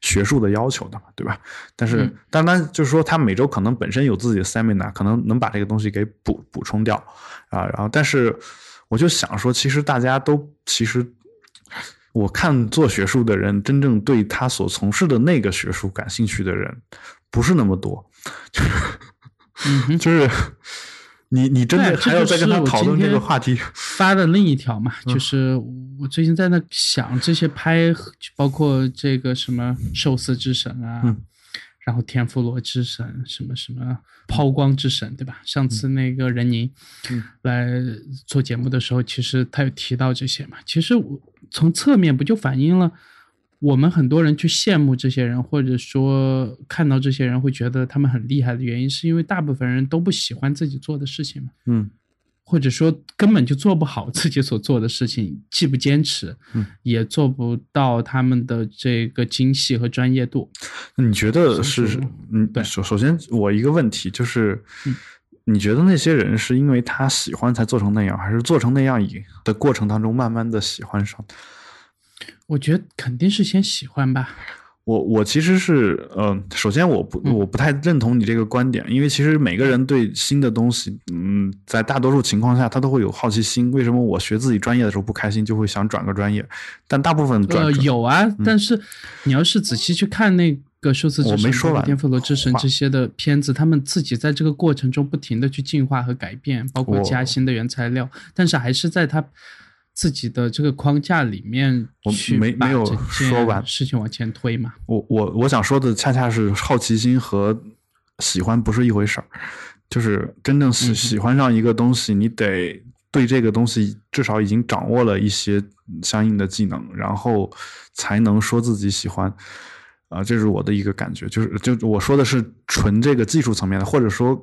A: 学术的要求的嘛，对吧？但是，单单就是说，他每周可能本身有自己的 seminar，可能能把这个东西给补补充掉啊。然后，但是我就想说，其实大家都其实，我看做学术的人，真正对他所从事的那个学术感兴趣的人，不是那么多。就是，就是你，你真的还要再跟他讨论这个话题？
B: 发的另一条嘛，就是我最近在那想这些拍，包括这个什么寿司之神啊，然后天妇罗之神，什么什么抛光之神，对吧？上次那个任宁来做节目的时候，其实他有提到这些嘛。其实我从侧面不就反映了？我们很多人去羡慕这些人，或者说看到这些人会觉得他们很厉害的原因，是因为大部分人都不喜欢自己做的事情嘛，
A: 嗯，
B: 或者说根本就做不好自己所做的事情，既不坚持，
A: 嗯，
B: 也做不到他们的这个精细和专业度。
A: 你觉得是？嗯，对。首首先，我一个问题就是，你觉得那些人是因为他喜欢才做成那样，还是做成那样以的过程当中慢慢的喜欢上？
B: 我觉得肯定是先喜欢吧。
A: 我我其实是，嗯，首先我不我不太认同你这个观点，因为其实每个人对新的东西，嗯，在大多数情况下他都会有好奇心。为什么我学自己专业的时候不开心，就会想转个专业？但大部分
B: 呃有啊，但是你要是仔细去看那个数字之
A: 神、
B: 颠覆罗之神这些的片子，他们自己在这个过程中不停的去进化和改变，包括加新的原材料，但是还是在他。自己的这个框架里面，
A: 去没没有说完
B: 事情往前推嘛？
A: 我我我想说的恰恰是好奇心和喜欢不是一回事儿，就是真正喜喜欢上一个东西，你得对这个东西至少已经掌握了一些相应的技能，然后才能说自己喜欢。啊，这是我的一个感觉，就是就我说的是纯这个技术层面的，或者说。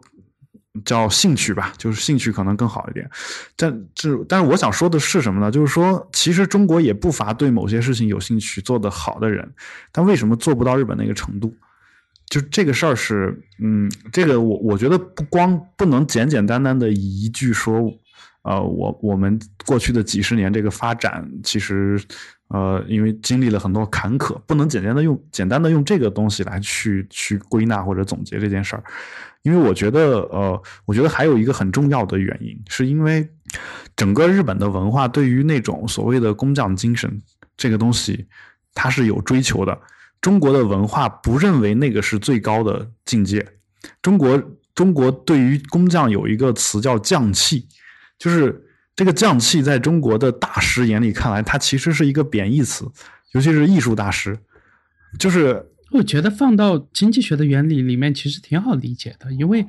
A: 叫兴趣吧，就是兴趣可能更好一点。但这但是我想说的是什么呢？就是说，其实中国也不乏对某些事情有兴趣、做得好的人，但为什么做不到日本那个程度？就这个事儿是，嗯，这个我我觉得不光不能简简单单的一句说，呃，我我们过去的几十年这个发展，其实呃，因为经历了很多坎坷，不能简单的用简单的用这个东西来去去归纳或者总结这件事儿。因为我觉得，呃，我觉得还有一个很重要的原因，是因为整个日本的文化对于那种所谓的工匠精神这个东西，它是有追求的。中国的文化不认为那个是最高的境界。中国中国对于工匠有一个词叫匠气，就是这个匠气在中国的大师眼里看来，它其实是一个贬义词，尤其是艺术大师，就是。
B: 我觉得放到经济学的原理里面，其实挺好理解的，因为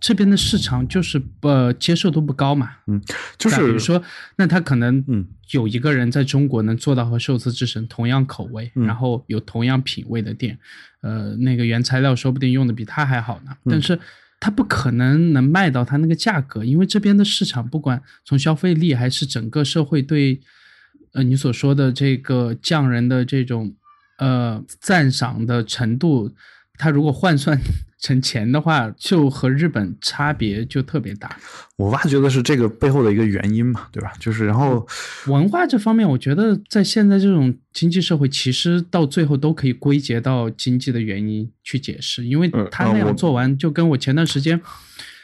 B: 这边的市场就是不接受度不高嘛。
A: 嗯，就是比
B: 如说，那他可能嗯有一个人在中国能做到和寿司之神同样口味，然后有同样品味的店，呃，那个原材料说不定用的比他还好呢。但是他不可能能卖到他那个价格，因为这边的市场不管从消费力还是整个社会对呃你所说的这个匠人的这种。呃，赞赏的程度，他如果换算成钱的话，就和日本差别就特别大。
A: 我挖掘的是这个背后的一个原因嘛，对吧？就是然后
B: 文化这方面，我觉得在现在这种经济社会，其实到最后都可以归结到经济的原因去解释，因为他那样做完，就跟我前段时间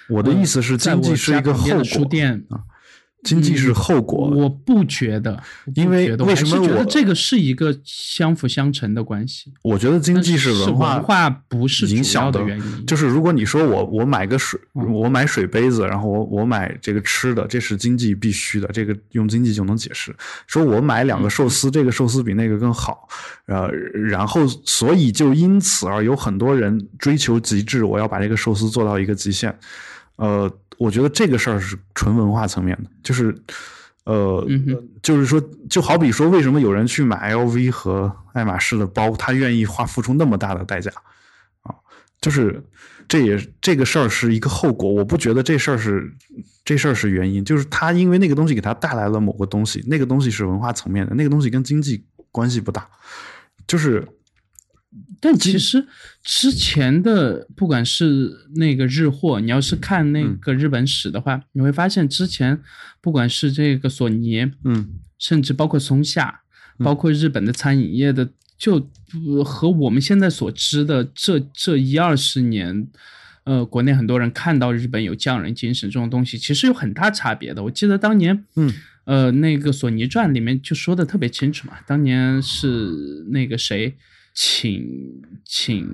A: 我的意思是，经济是一个后果。
B: 书店
A: 啊。经济是后果。
B: 我不觉得，
A: 因为为什么
B: 我觉得这个是一个相辅相成的关系？
A: 我觉得经济
B: 是
A: 文化，
B: 文化不是
A: 影响
B: 的原因。
A: 就是如果你说我我买个水，我买水杯子，然后我我买这个吃的，这是经济必须的，这个用经济就能解释。说我买两个寿司，这个寿司比那个更好，呃，然后所以就因此而有很多人追求极致，我要把这个寿司做到一个极限，呃。我觉得这个事儿是纯文化层面的，就是，呃，就是说，就好比说，为什么有人去买 LV 和爱马仕的包，他愿意花付出那么大的代价啊？就是这也这个事儿是一个后果，我不觉得这事儿是这事儿是原因，就是他因为那个东西给他带来了某个东西，那个东西是文化层面的，那个东西跟经济关系不大，就是。
B: 但其实之前的不管是那个日货，你要是看那个日本史的话，你会发现之前不管是这个索尼，
A: 嗯，
B: 甚至包括松下，包括日本的餐饮业的，就和我们现在所知的这这一二十年，呃，国内很多人看到日本有匠人精神这种东西，其实有很大差别的。我记得当年，
A: 嗯，
B: 呃，那个索尼传里面就说的特别清楚嘛，当年是那个谁。请请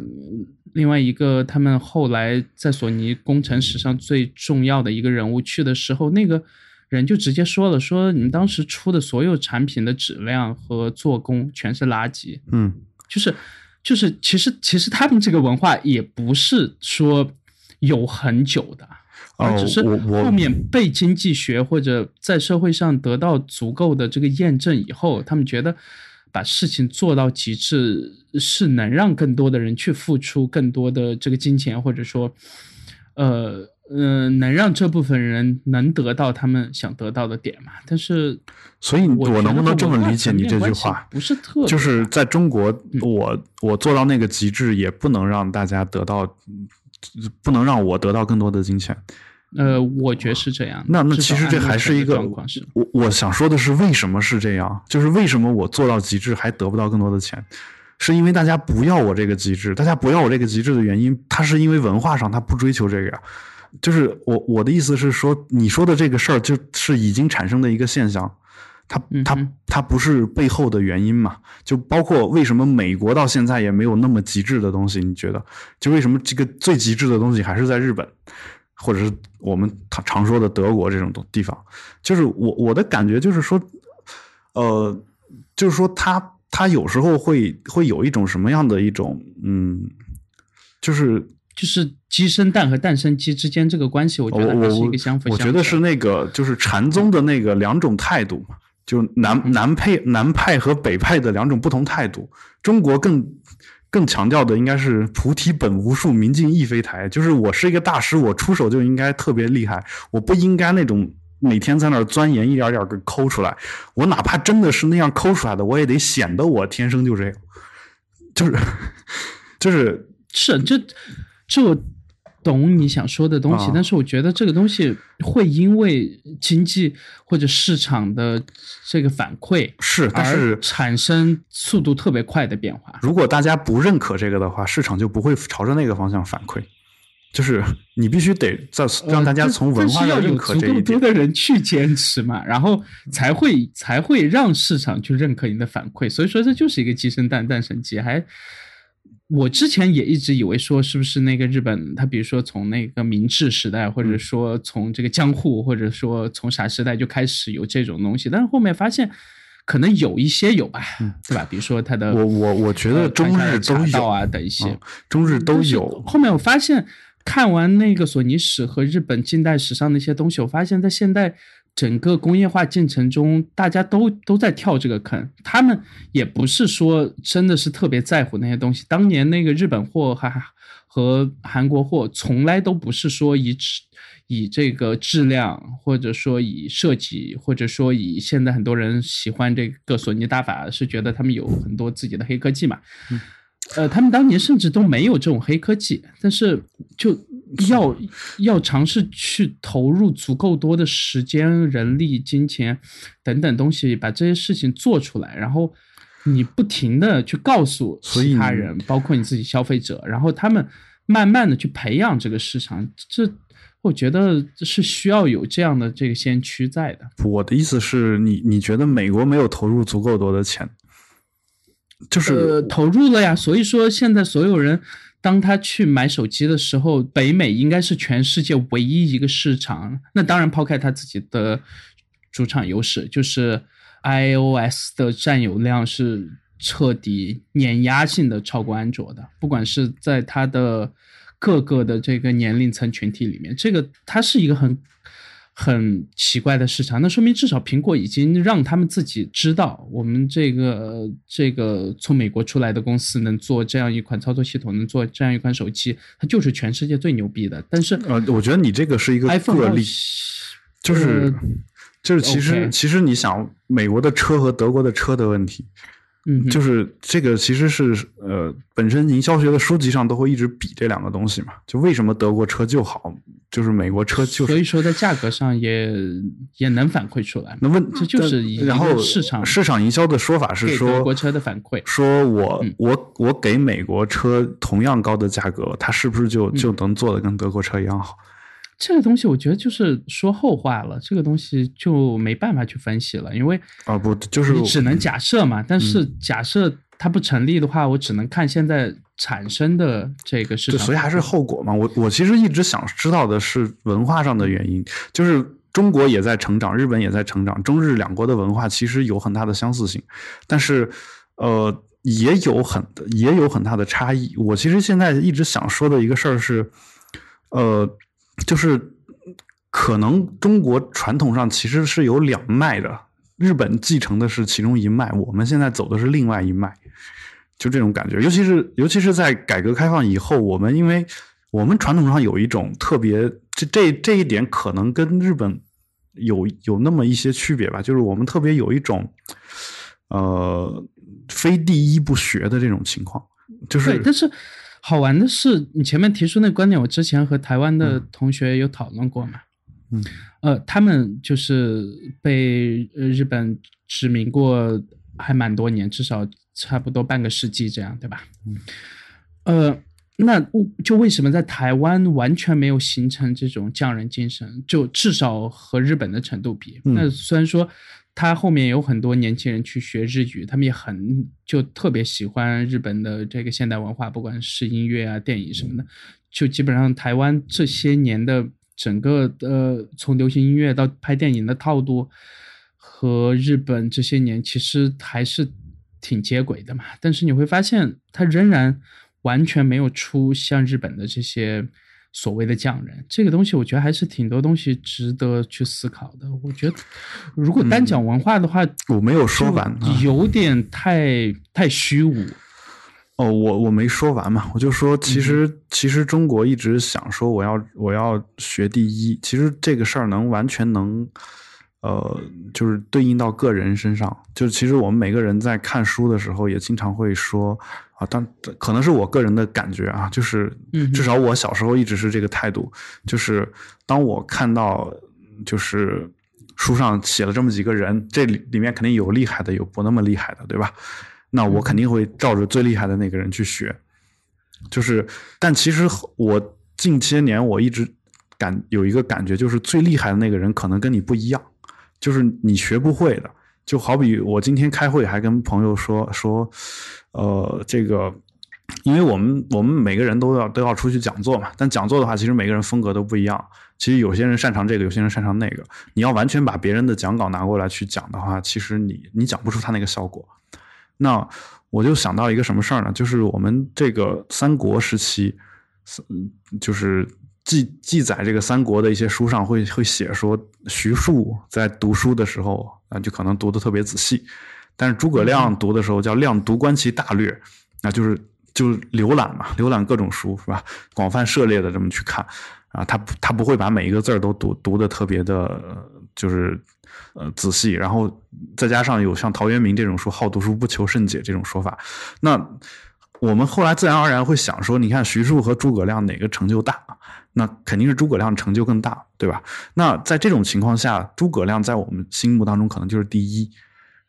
B: 另外一个，他们后来在索尼工程史上最重要的一个人物去的时候，那个人就直接说了：“说你们当时出的所有产品的质量和做工全是垃圾。”
A: 嗯，
B: 就是就是，其实其实他们这个文化也不是说有很久的，而只是后面被经济学或者在社会上得到足够的这个验证以后，他们觉得。把事情做到极致，是能让更多的人去付出更多的这个金钱，或者说，呃呃，能让这部分人能得到他们想得到的点嘛？但是，
A: 所以我能不能这么理解你这句话？
B: 不是特，
A: 就是在中国，我我做到那个极致，也不能让大家得到，不能让我得到更多的金钱。
B: 呃，我觉得是这样。
A: 那那其实这还是一个，我我想说的是，为什么是这样？就是为什么我做到极致还得不到更多的钱？是因为大家不要我这个极致，大家不要我这个极致的原因，它是因为文化上他不追求这个呀。就是我我的意思是说，你说的这个事儿就是已经产生的一个现象，它它它不是背后的原因嘛？就包括为什么美国到现在也没有那么极致的东西？你觉得？就为什么这个最极致的东西还是在日本？或者是我们常常说的德国这种地方，就是我我的感觉就是说，呃，就是说他他有时候会会有一种什么样的一种嗯，就是
B: 就是鸡生蛋和蛋生鸡之间这个关系，我觉得是一个相辅
A: 相。我觉得是那个就是禅宗的那个两种态度嘛，就南南派南派和北派的两种不同态度，中国更。更强调的应该是菩提本无树，明镜亦非台。就是我是一个大师，我出手就应该特别厉害，我不应该那种每天在那儿钻研，一点点给抠出来。我哪怕真的是那样抠出来的，我也得显得我天生就这样。就是，就是
B: 是这这。懂你想说的东西，但是我觉得这个东西会因为经济或者市场的这个反馈
A: 是，但是
B: 产生速度特别快的变化。
A: 如果大家不认可这个的话，市场就不会朝着那个方向反馈。就是你必须得在让大家从文化要认可这一
B: 点，多的人去坚持嘛，然后才会才会让市场去认可你的反馈。所以说，这就是一个鸡生蛋，蛋生鸡，还。我之前也一直以为说是不是那个日本，他比如说从那个明治时代，或者说从这个江户，或者说从啥时代就开始有这种东西，但是后面发现可能有一些有吧，对吧？比如说他的，
A: 我我我觉得中日都有
B: 啊等一些，
A: 中日都有。
B: 后面我发现看完那个索尼史和日本近代史上的一些东西，我发现在现代。整个工业化进程中，大家都都在跳这个坑。他们也不是说真的是特别在乎那些东西。当年那个日本货还和韩国货，从来都不是说以以这个质量，或者说以设计，或者说以现在很多人喜欢这个索尼大法，是觉得他们有很多自己的黑科技嘛。呃，他们当年甚至都没有这种黑科技，但是就要要尝试去投入足够多的时间、人力、金钱等等东西，把这些事情做出来，然后你不停的去告诉其他人，包括你自己消费者，然后他们慢慢的去培养这个市场，这我觉得是需要有这样的这个先驱在的。
A: 我的意思是你你觉得美国没有投入足够多的钱，就是
B: 投入了呀。所以说现在所有人当他去买手机的时候，北美应该是全世界唯一一个市场。那当然抛开他自己的主场优势，就是 iOS 的占有量是。彻底碾压性的超过安卓的，不管是在它的各个的这个年龄层群体里面，这个它是一个很很奇怪的市场。那说明至少苹果已经让他们自己知道，我们这个这个从美国出来的公司能做这样一款操作系统，能做这样一款手机，它就是全世界最牛逼的。但是
A: 呃，我觉得你这个是一个个例，就是就是其实其实你想美国的车和德国的车的问题。
B: 嗯，
A: 就是这个，其实是呃，本身营销学的书籍上都会一直比这两个东西嘛。就为什么德国车就好，就是美国车就
B: 所以说在价格上也也能反馈出来。
A: 那问
B: 这就是
A: 然后
B: 市场
A: 市场营销的说法是说
B: 德国车的反馈，
A: 说我我我给美国车同样高的价格，它是不是就就能做的跟德国车一样好？
B: 这个东西我觉得就是说后话了，这个东西就没办法去分析了，因为
A: 啊不就是
B: 你只能假设嘛。但是假设它不成立的话，我只能看现在产生的这个市场，
A: 所以还是后果嘛。我我其实一直想知道的是文化上的原因，就是中国也在成长，日本也在成长，中日两国的文化其实有很大的相似性，但是呃也有很也有很大的差异。我其实现在一直想说的一个事儿是，呃。就是可能中国传统上其实是有两脉的，日本继承的是其中一脉，我们现在走的是另外一脉，就这种感觉。尤其是尤其是在改革开放以后，我们因为我们传统上有一种特别，这这这一点可能跟日本有有那么一些区别吧，就是我们特别有一种呃非第一不学的这种情况，就是
B: 但是。好玩的是，你前面提出那个观点，我之前和台湾的同学有讨论过嘛？
A: 嗯，
B: 呃，他们就是被日本殖民过，还蛮多年，至少差不多半个世纪这样，对吧？
A: 嗯，
B: 呃，那就为什么在台湾完全没有形成这种匠人精神？就至少和日本的程度比，那虽然说。他后面有很多年轻人去学日语，他们也很就特别喜欢日本的这个现代文化，不管是音乐啊、电影什么的，就基本上台湾这些年的整个呃，从流行音乐到拍电影的套路，和日本这些年其实还是挺接轨的嘛。但是你会发现，他仍然完全没有出像日本的这些。所谓的匠人，这个东西我觉得还是挺多东西值得去思考的。我觉得，如果单讲文化的话，
A: 我没有说完，
B: 有点太太虚无。
A: 哦，我我没说完嘛，我就说，其实其实中国一直想说，我要我要学第一，其实这个事儿能完全能。呃，就是对应到个人身上，就是其实我们每个人在看书的时候，也经常会说啊，当可能是我个人的感觉啊，就是至少我小时候一直是这个态度，就是当我看到就是书上写了这么几个人，这里里面肯定有厉害的，有不那么厉害的，对吧？那我肯定会照着最厉害的那个人去学，就是，但其实我近些年我一直感有一个感觉，就是最厉害的那个人可能跟你不一样。就是你学不会的，就好比我今天开会还跟朋友说说，呃，这个，因为我们我们每个人都要都要出去讲座嘛，但讲座的话，其实每个人风格都不一样。其实有些人擅长这个，有些人擅长那个。你要完全把别人的讲稿拿过来去讲的话，其实你你讲不出他那个效果。那我就想到一个什么事儿呢？就是我们这个三国时期，就是。记记载这个三国的一些书上会会写说，徐庶在读书的时候啊，就可能读的特别仔细，但是诸葛亮读的时候叫亮读观其大略，那就是就浏览嘛，浏览各种书是吧？广泛涉猎的这么去看啊，他他不会把每一个字儿都读读的特别的，就是呃仔细，然后再加上有像陶渊明这种说好读书不求甚解这种说法，那我们后来自然而然会想说，你看徐庶和诸葛亮哪个成就大？那肯定是诸葛亮成就更大，对吧？那在这种情况下，诸葛亮在我们心目当中可能就是第一。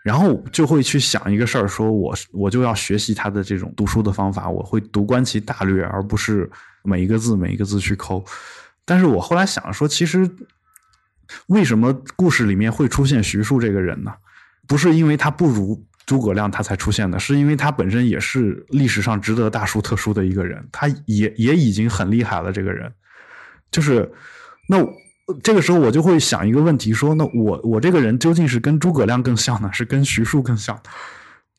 A: 然后就会去想一个事儿，说我我就要学习他的这种读书的方法，我会读观其大略，而不是每一个字每一个字去抠。但是我后来想说，其实为什么故事里面会出现徐庶这个人呢？不是因为他不如诸葛亮他才出现的，是因为他本身也是历史上值得大书特书的一个人，他也也已经很厉害了。这个人就是那。这个时候我就会想一个问题：说那我我这个人究竟是跟诸葛亮更像呢，是跟徐庶更像？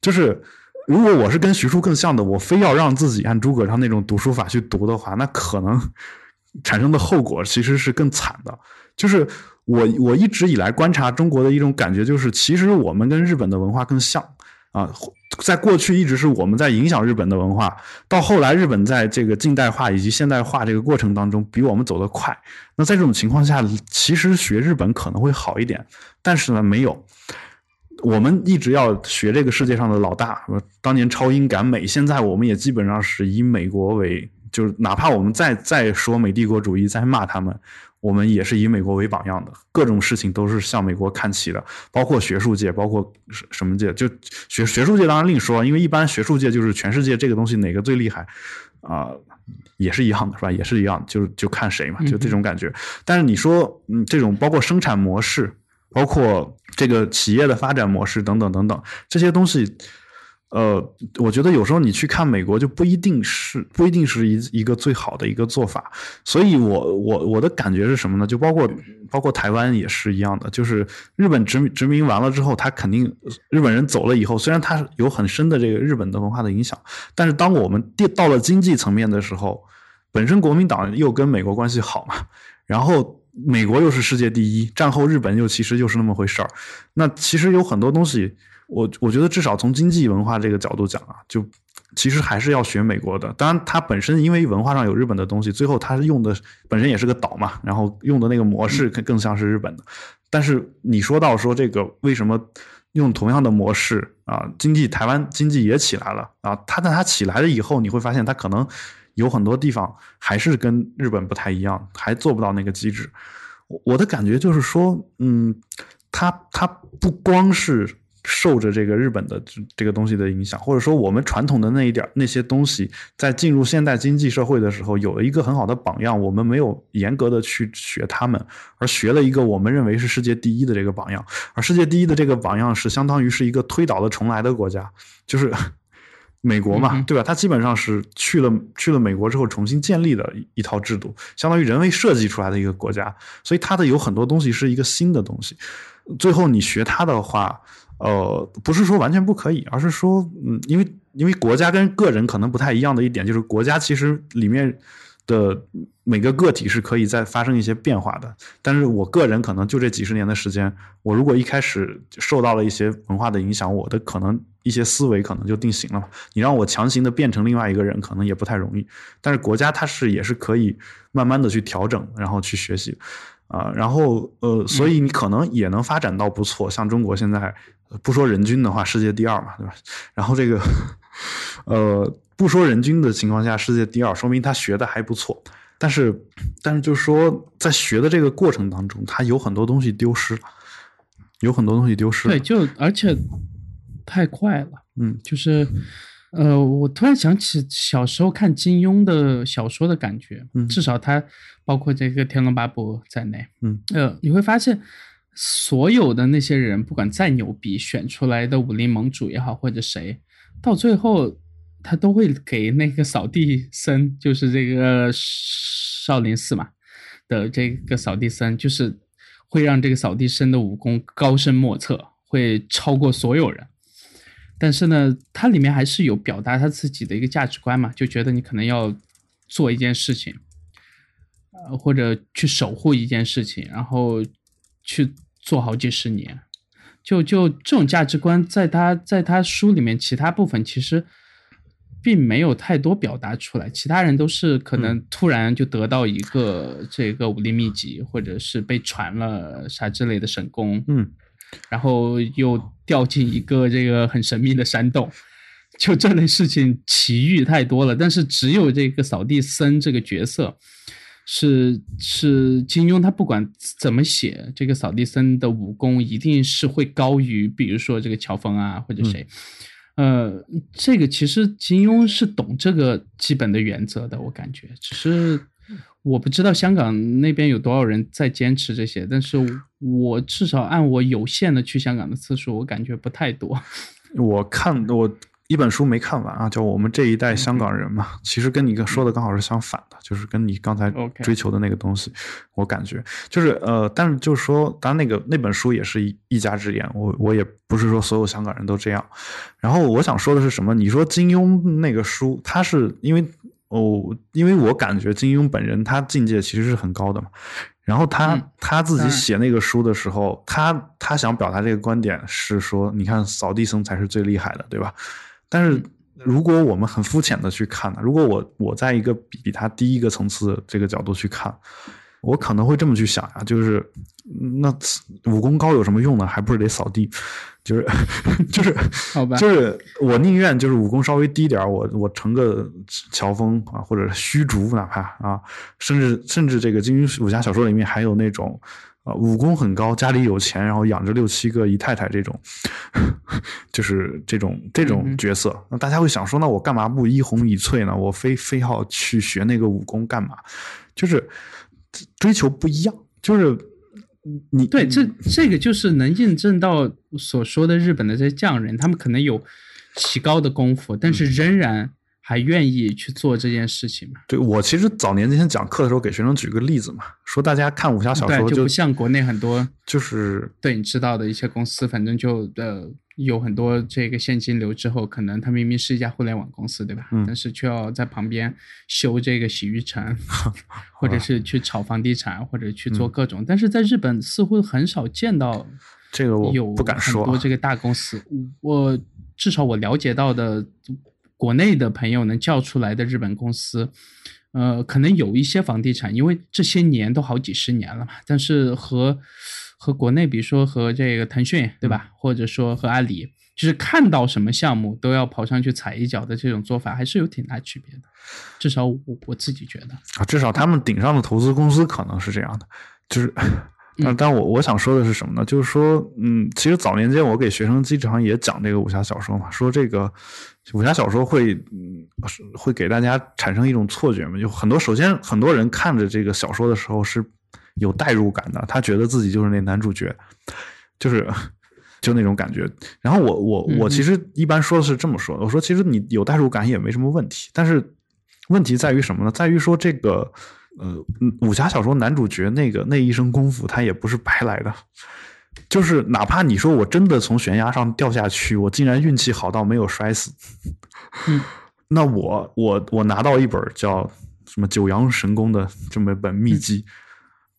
A: 就是如果我是跟徐庶更像的，我非要让自己按诸葛亮那种读书法去读的话，那可能产生的后果其实是更惨的。就是我我一直以来观察中国的一种感觉，就是其实我们跟日本的文化更像啊。在过去一直是我们在影响日本的文化，到后来日本在这个近代化以及现代化这个过程当中比我们走得快。那在这种情况下，其实学日本可能会好一点，但是呢，没有。我们一直要学这个世界上的老大，当年超英赶美，现在我们也基本上是以美国为，就是哪怕我们再再说美帝国主义，再骂他们。我们也是以美国为榜样的，各种事情都是向美国看齐的，包括学术界，包括什什么界，就学学术界当然另说，因为一般学术界就是全世界这个东西哪个最厉害，啊，也是一样的，是吧？也是一样，就就看谁嘛，就这种感觉。但是你说，嗯，这种包括生产模式，包括这个企业的发展模式等等等等这些东西。呃，我觉得有时候你去看美国就不一定是不一定是一一个最好的一个做法，所以我我我的感觉是什么呢？就包括包括台湾也是一样的，就是日本殖民殖民完了之后，他肯定日本人走了以后，虽然他有很深的这个日本的文化的影响，但是当我们到了经济层面的时候，本身国民党又跟美国关系好嘛，然后美国又是世界第一，战后日本又其实又是那么回事儿，那其实有很多东西。我我觉得至少从经济文化这个角度讲啊，就其实还是要学美国的。当然，它本身因为文化上有日本的东西，最后它用的本身也是个岛嘛，然后用的那个模式更更像是日本的。但是你说到说这个为什么用同样的模式啊，经济台湾经济也起来了啊，它但它起来了以后，你会发现它可能有很多地方还是跟日本不太一样，还做不到那个机制。我的感觉就是说，嗯，它它不光是。受着这个日本的这个东西的影响，或者说我们传统的那一点那些东西，在进入现代经济社会的时候，有了一个很好的榜样，我们没有严格的去学他们，而学了一个我们认为是世界第一的这个榜样，而世界第一的这个榜样是相当于是一个推倒了重来的国家，就是 美国嘛，对吧？它基本上是去了去了美国之后重新建立的一套制度，相当于人为设计出来的一个国家，所以它的有很多东西是一个新的东西，最后你学它的话。呃，不是说完全不可以，而是说，嗯，因为因为国家跟个人可能不太一样的一点，就是国家其实里面的每个个体是可以再发生一些变化的。但是我个人可能就这几十年的时间，我如果一开始受到了一些文化的影响，我的可能一些思维可能就定型了。你让我强行的变成另外一个人，可能也不太容易。但是国家它是也是可以慢慢的去调整，然后去学习。啊，然后呃，所以你可能也能发展到不错，像中国现在不说人均的话，世界第二嘛，对吧？然后这个呃，不说人均的情况下，世界第二，说明他学的还不错。但是，但是就是说，在学的这个过程当中，他有很多东西丢失了，有很多东西丢失了。
B: 对，就而且太快了，嗯，就是。呃，我突然想起小时候看金庸的小说的感觉，嗯，至少他包括这个《天龙八部》在内，嗯，呃，你会发现所有的那些人，不管再牛逼，选出来的武林盟主也好，或者谁，到最后他都会给那个扫地僧，就是这个少林寺嘛的这个扫地僧，就是会让这个扫地僧的武功高深莫测，会超过所有人。但是呢，它里面还是有表达他自己的一个价值观嘛，就觉得你可能要做一件事情，呃，或者去守护一件事情，然后去做好几十年，就就这种价值观，在他在他书里面其他部分其实并没有太多表达出来，其他人都是可能突然就得到一个这个武林秘籍，或者是被传了啥之类的神功，
A: 嗯。
B: 然后又掉进一个这个很神秘的山洞，就这类事情奇遇太多了。但是只有这个扫地僧这个角色，是是金庸他不管怎么写，这个扫地僧的武功一定是会高于，比如说这个乔峰啊或者谁。呃，这个其实金庸是懂这个基本的原则的，我感觉，只是我不知道香港那边有多少人在坚持这些，但是我至少按我有限的去香港的次数，我感觉不太多。
A: 我看我。一本书没看完啊，就我们这一代香港人嘛，其实跟你说的刚好是相反的，就是跟你刚才追求的那个东西，我感觉就是呃，但是就是说，当然那个那本书也是一一家之言，我我也不是说所有香港人都这样。然后我想说的是什么？你说金庸那个书，他是因为哦，因为我感觉金庸本人他境界其实是很高的嘛。然后他他自己写那个书的时候，他他想表达这个观点是说，你看扫地僧才是最厉害的，对吧？但是，如果我们很肤浅的去看呢？如果我我在一个比比他低一个层次这个角度去看，我可能会这么去想呀，就是那武功高有什么用呢？还不是得扫地，就是 就是就是我宁愿就是武功稍微低点我我成个乔峰啊，或者虚竹，哪怕啊，甚至甚至这个金庸武侠小说里面还有那种。啊，武功很高，家里有钱，然后养着六七个姨太太，这种，就是这种这种角色。那大家会想说，那我干嘛不一红一翠呢？我非非要去学那个武功干嘛？就是追求不一样。就是你
B: 对这这个就是能印证到所说的日本的这些匠人，他们可能有极高的功夫，但是仍然。还愿意去做这件事情吗？
A: 对我其实早年间讲课的时候，给学生举个例子嘛，说大家看武侠小说
B: 就不像国内很多，
A: 就是
B: 对你知道的一些公司，反正就呃有很多这个现金流之后，可能他明明是一家互联网公司，对吧？
A: 嗯。
B: 但是却要在旁边修这个洗浴城，或者是去炒房地产，或者去做各种。但是在日本似乎很少见到
A: 这个，我
B: 有
A: 不敢说
B: 很多这个大公司。我至少我了解到的。国内的朋友能叫出来的日本公司，呃，可能有一些房地产，因为这些年都好几十年了嘛。但是和和国内，比如说和这个腾讯，对吧？或者说和阿里，就是看到什么项目都要跑上去踩一脚的这种做法，还是有挺大区别的。至少我我自己觉得
A: 啊，至少他们顶上的投资公司可能是这样的，就是。但但我我想说的是什么呢？就是说，嗯，其实早年间我给学生经常也讲这个武侠小说嘛，说这个武侠小说会，嗯，会给大家产生一种错觉嘛，就很多，首先很多人看着这个小说的时候是有代入感的，他觉得自己就是那男主角，就是就那种感觉。然后我我我其实一般说的是这么说，我说其实你有代入感也没什么问题，但是问题在于什么呢？在于说这个。呃，武侠小说男主角那个那一身功夫，他也不是白来的。就是哪怕你说我真的从悬崖上掉下去，我竟然运气好到没有摔死，那我我我拿到一本叫什么《九阳神功》的这么一本秘籍，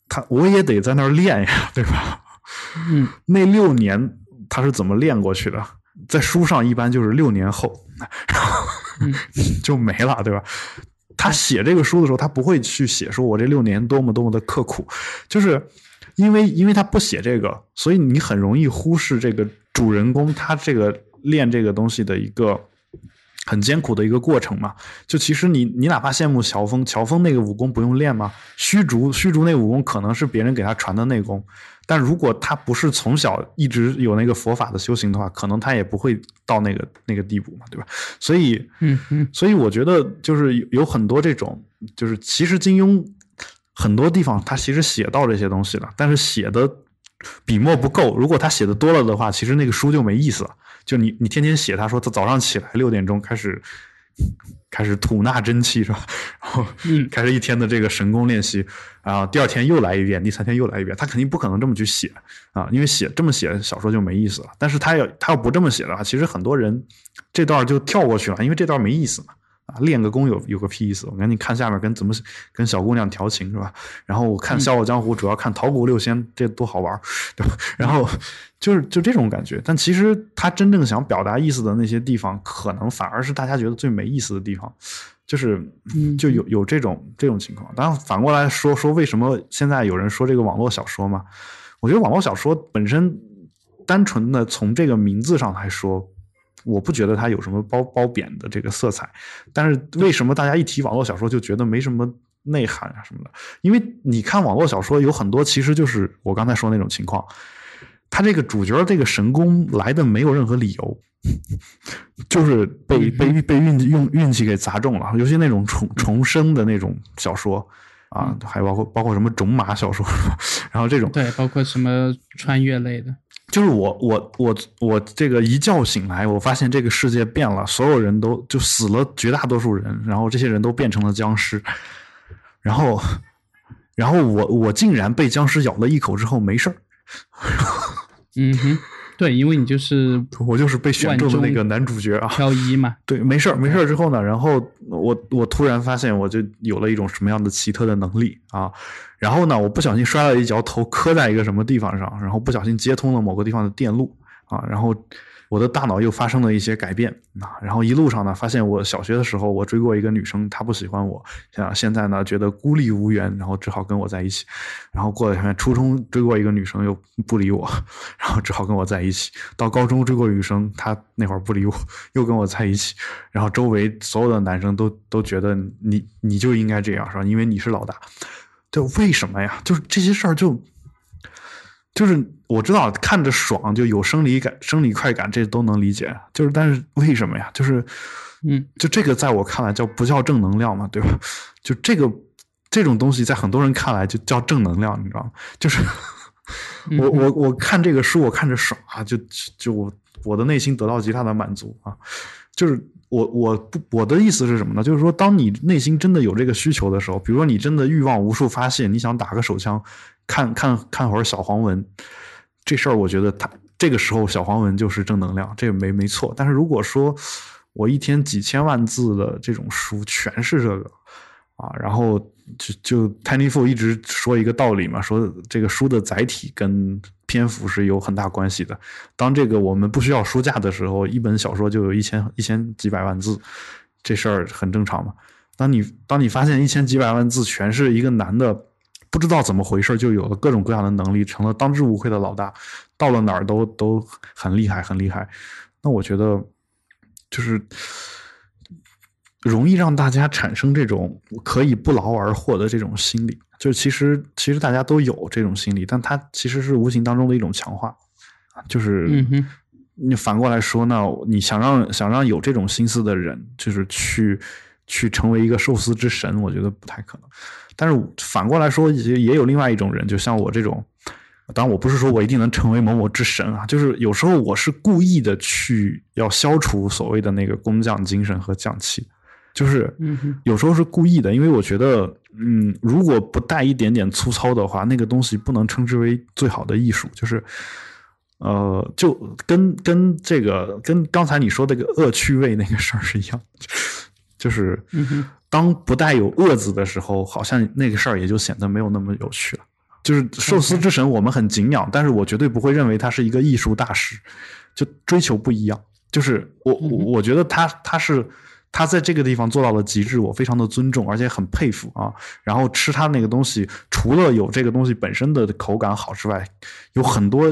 A: 他我也得在那儿练呀，对吧？
B: 嗯，
A: 那六年他是怎么练过去的？在书上一般就是六年后，然 后就没了，对吧？他写这个书的时候，他不会去写说我这六年多么多么的刻苦，就是因为因为他不写这个，所以你很容易忽视这个主人公他这个练这个东西的一个很艰苦的一个过程嘛。就其实你你哪怕羡慕乔峰，乔峰那个武功不用练吗？虚竹虚竹那武功可能是别人给他传的内功。但如果他不是从小一直有那个佛法的修行的话，可能他也不会到那个那个地步嘛，对吧？所以，
B: 嗯嗯，
A: 所以我觉得就是有很多这种，就是其实金庸很多地方他其实写到这些东西了，但是写的笔墨不够。如果他写的多了的话，其实那个书就没意思了。就你你天天写，他说他早上起来六点钟开始。开始吐纳真气是吧？然后开始一天的这个神功练习，啊，第二天又来一遍，第三天又来一遍。他肯定不可能这么去写啊，因为写这么写小说就没意思了。但是他要他要不这么写的话，其实很多人这段就跳过去了，因为这段没意思嘛。啊，练个功有有个屁意思？我赶紧看下面跟怎么跟小姑娘调情是吧？然后我看《笑傲江湖》，主要看桃谷六仙，这多好玩，对吧？然后就是就这种感觉。但其实他真正想表达意思的那些地方，可能反而是大家觉得最没意思的地方，就是就有有这种这种情况。当然反过来说说，为什么现在有人说这个网络小说嘛？我觉得网络小说本身单纯的从这个名字上来说。我不觉得它有什么褒褒贬的这个色彩，但是为什么大家一提网络小说就觉得没什么内涵啊什么的。因为你看网络小说有很多，其实就是我刚才说那种情况，他这个主角这个神功来的没有任何理由，就是被被被运用运气给砸中了。尤其那种重重生的那种小说啊，还包括包括什么种马小说，然后这种
B: 对，包括什么穿越类的。
A: 就是我我我我这个一觉醒来，我发现这个世界变了，所有人都就死了，绝大多数人，然后这些人都变成了僵尸，然后然后我我竟然被僵尸咬了一口之后没事儿，
B: 嗯哼。对，因为你就是
A: 我就是被选中的那个男主角啊，
B: 挑一嘛。
A: 对，没事儿，没事儿之后呢，然后我我突然发现，我就有了一种什么样的奇特的能力啊！然后呢，我不小心摔了一跤，头磕在一个什么地方上，然后不小心接通了某个地方的电路啊，然后。我的大脑又发生了一些改变啊，然后一路上呢，发现我小学的时候我追过一个女生，她不喜欢我，像现在呢觉得孤立无援，然后只好跟我在一起。然后过了，初中追过一个女生又不理我，然后只好跟我在一起。到高中追过女生，她那会儿不理我，又跟我在一起。然后周围所有的男生都都觉得你你就应该这样是吧？因为你是老大。就为什么呀？就是这些事儿就。就是我知道看着爽就有生理感、生理快感，这都能理解。就是，但是为什么呀？就是，
B: 嗯，
A: 就这个在我看来叫不叫正能量嘛？对吧？就这个这种东西在很多人看来就叫正能量，你知道吗？就是我我我看这个书，我看着爽啊，就就我我的内心得到极大的满足啊。就是我我不我的意思是什么呢？就是说，当你内心真的有这个需求的时候，比如说你真的欲望无数发泄，你想打个手枪。看看看会儿小黄文，这事儿我觉得他这个时候小黄文就是正能量，这没没错。但是如果说我一天几千万字的这种书全是这个啊，然后就就 Tiny f o 一直说一个道理嘛，说这个书的载体跟篇幅是有很大关系的。当这个我们不需要书架的时候，一本小说就有一千一千几百万字，这事儿很正常嘛。当你当你发现一千几百万字全是一个男的。不知道怎么回事，就有了各种各样的能力，成了当之无愧的老大，到了哪儿都都很厉害，很厉害。那我觉得，就是容易让大家产生这种可以不劳而获的这种心理。就是其实其实大家都有这种心理，但它其实是无形当中的一种强化。就是你反过来说呢，你想让想让有这种心思的人，就是去去成为一个寿司之神，我觉得不太可能。但是反过来说，也也有另外一种人，就像我这种。当然，我不是说我一定能成为某某之神啊，就是有时候我是故意的去要消除所谓的那个工匠精神和匠气，就是有时候是故意的，因为我觉得，嗯，如果不带一点点粗糙的话，那个东西不能称之为最好的艺术。就是，呃，就跟跟这个跟刚才你说那个恶趣味那个事儿是一样，就是。当不带有“恶”字的时候，好像那个事儿也就显得没有那么有趣了。就是寿司之神，我们很敬仰，但是我绝对不会认为他是一个艺术大师，就追求不一样。就是我我我觉得他他是。他在这个地方做到了极致，我非常的尊重，而且很佩服啊。然后吃他那个东西，除了有这个东西本身的口感好之外，有很多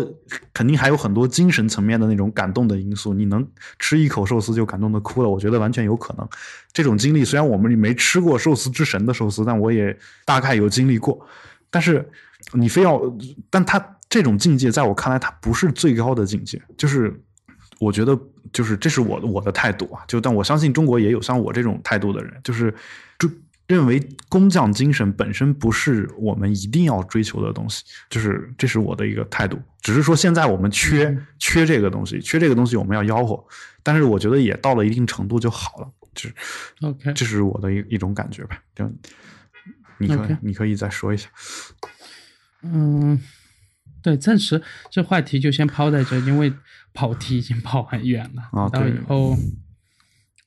A: 肯定还有很多精神层面的那种感动的因素。你能吃一口寿司就感动的哭了，我觉得完全有可能。这种经历虽然我们没吃过寿司之神的寿司，但我也大概有经历过。但是你非要，但他这种境界在我看来，他不是最高的境界，就是。我觉得就是这是我的我的态度啊，就但我相信中国也有像我这种态度的人，就是就认为工匠精神本身不是我们一定要追求的东西，就是这是我的一个态度。只是说现在我们缺缺这个东西，缺这个东西我们要吆喝，但是我觉得也到了一定程度就好了，就是
B: OK，
A: 这是我的一一种感觉吧。就你可你可以再说一下，
B: 嗯。对，暂时这话题就先抛在这，因为跑题已经跑很远了。啊，到以后，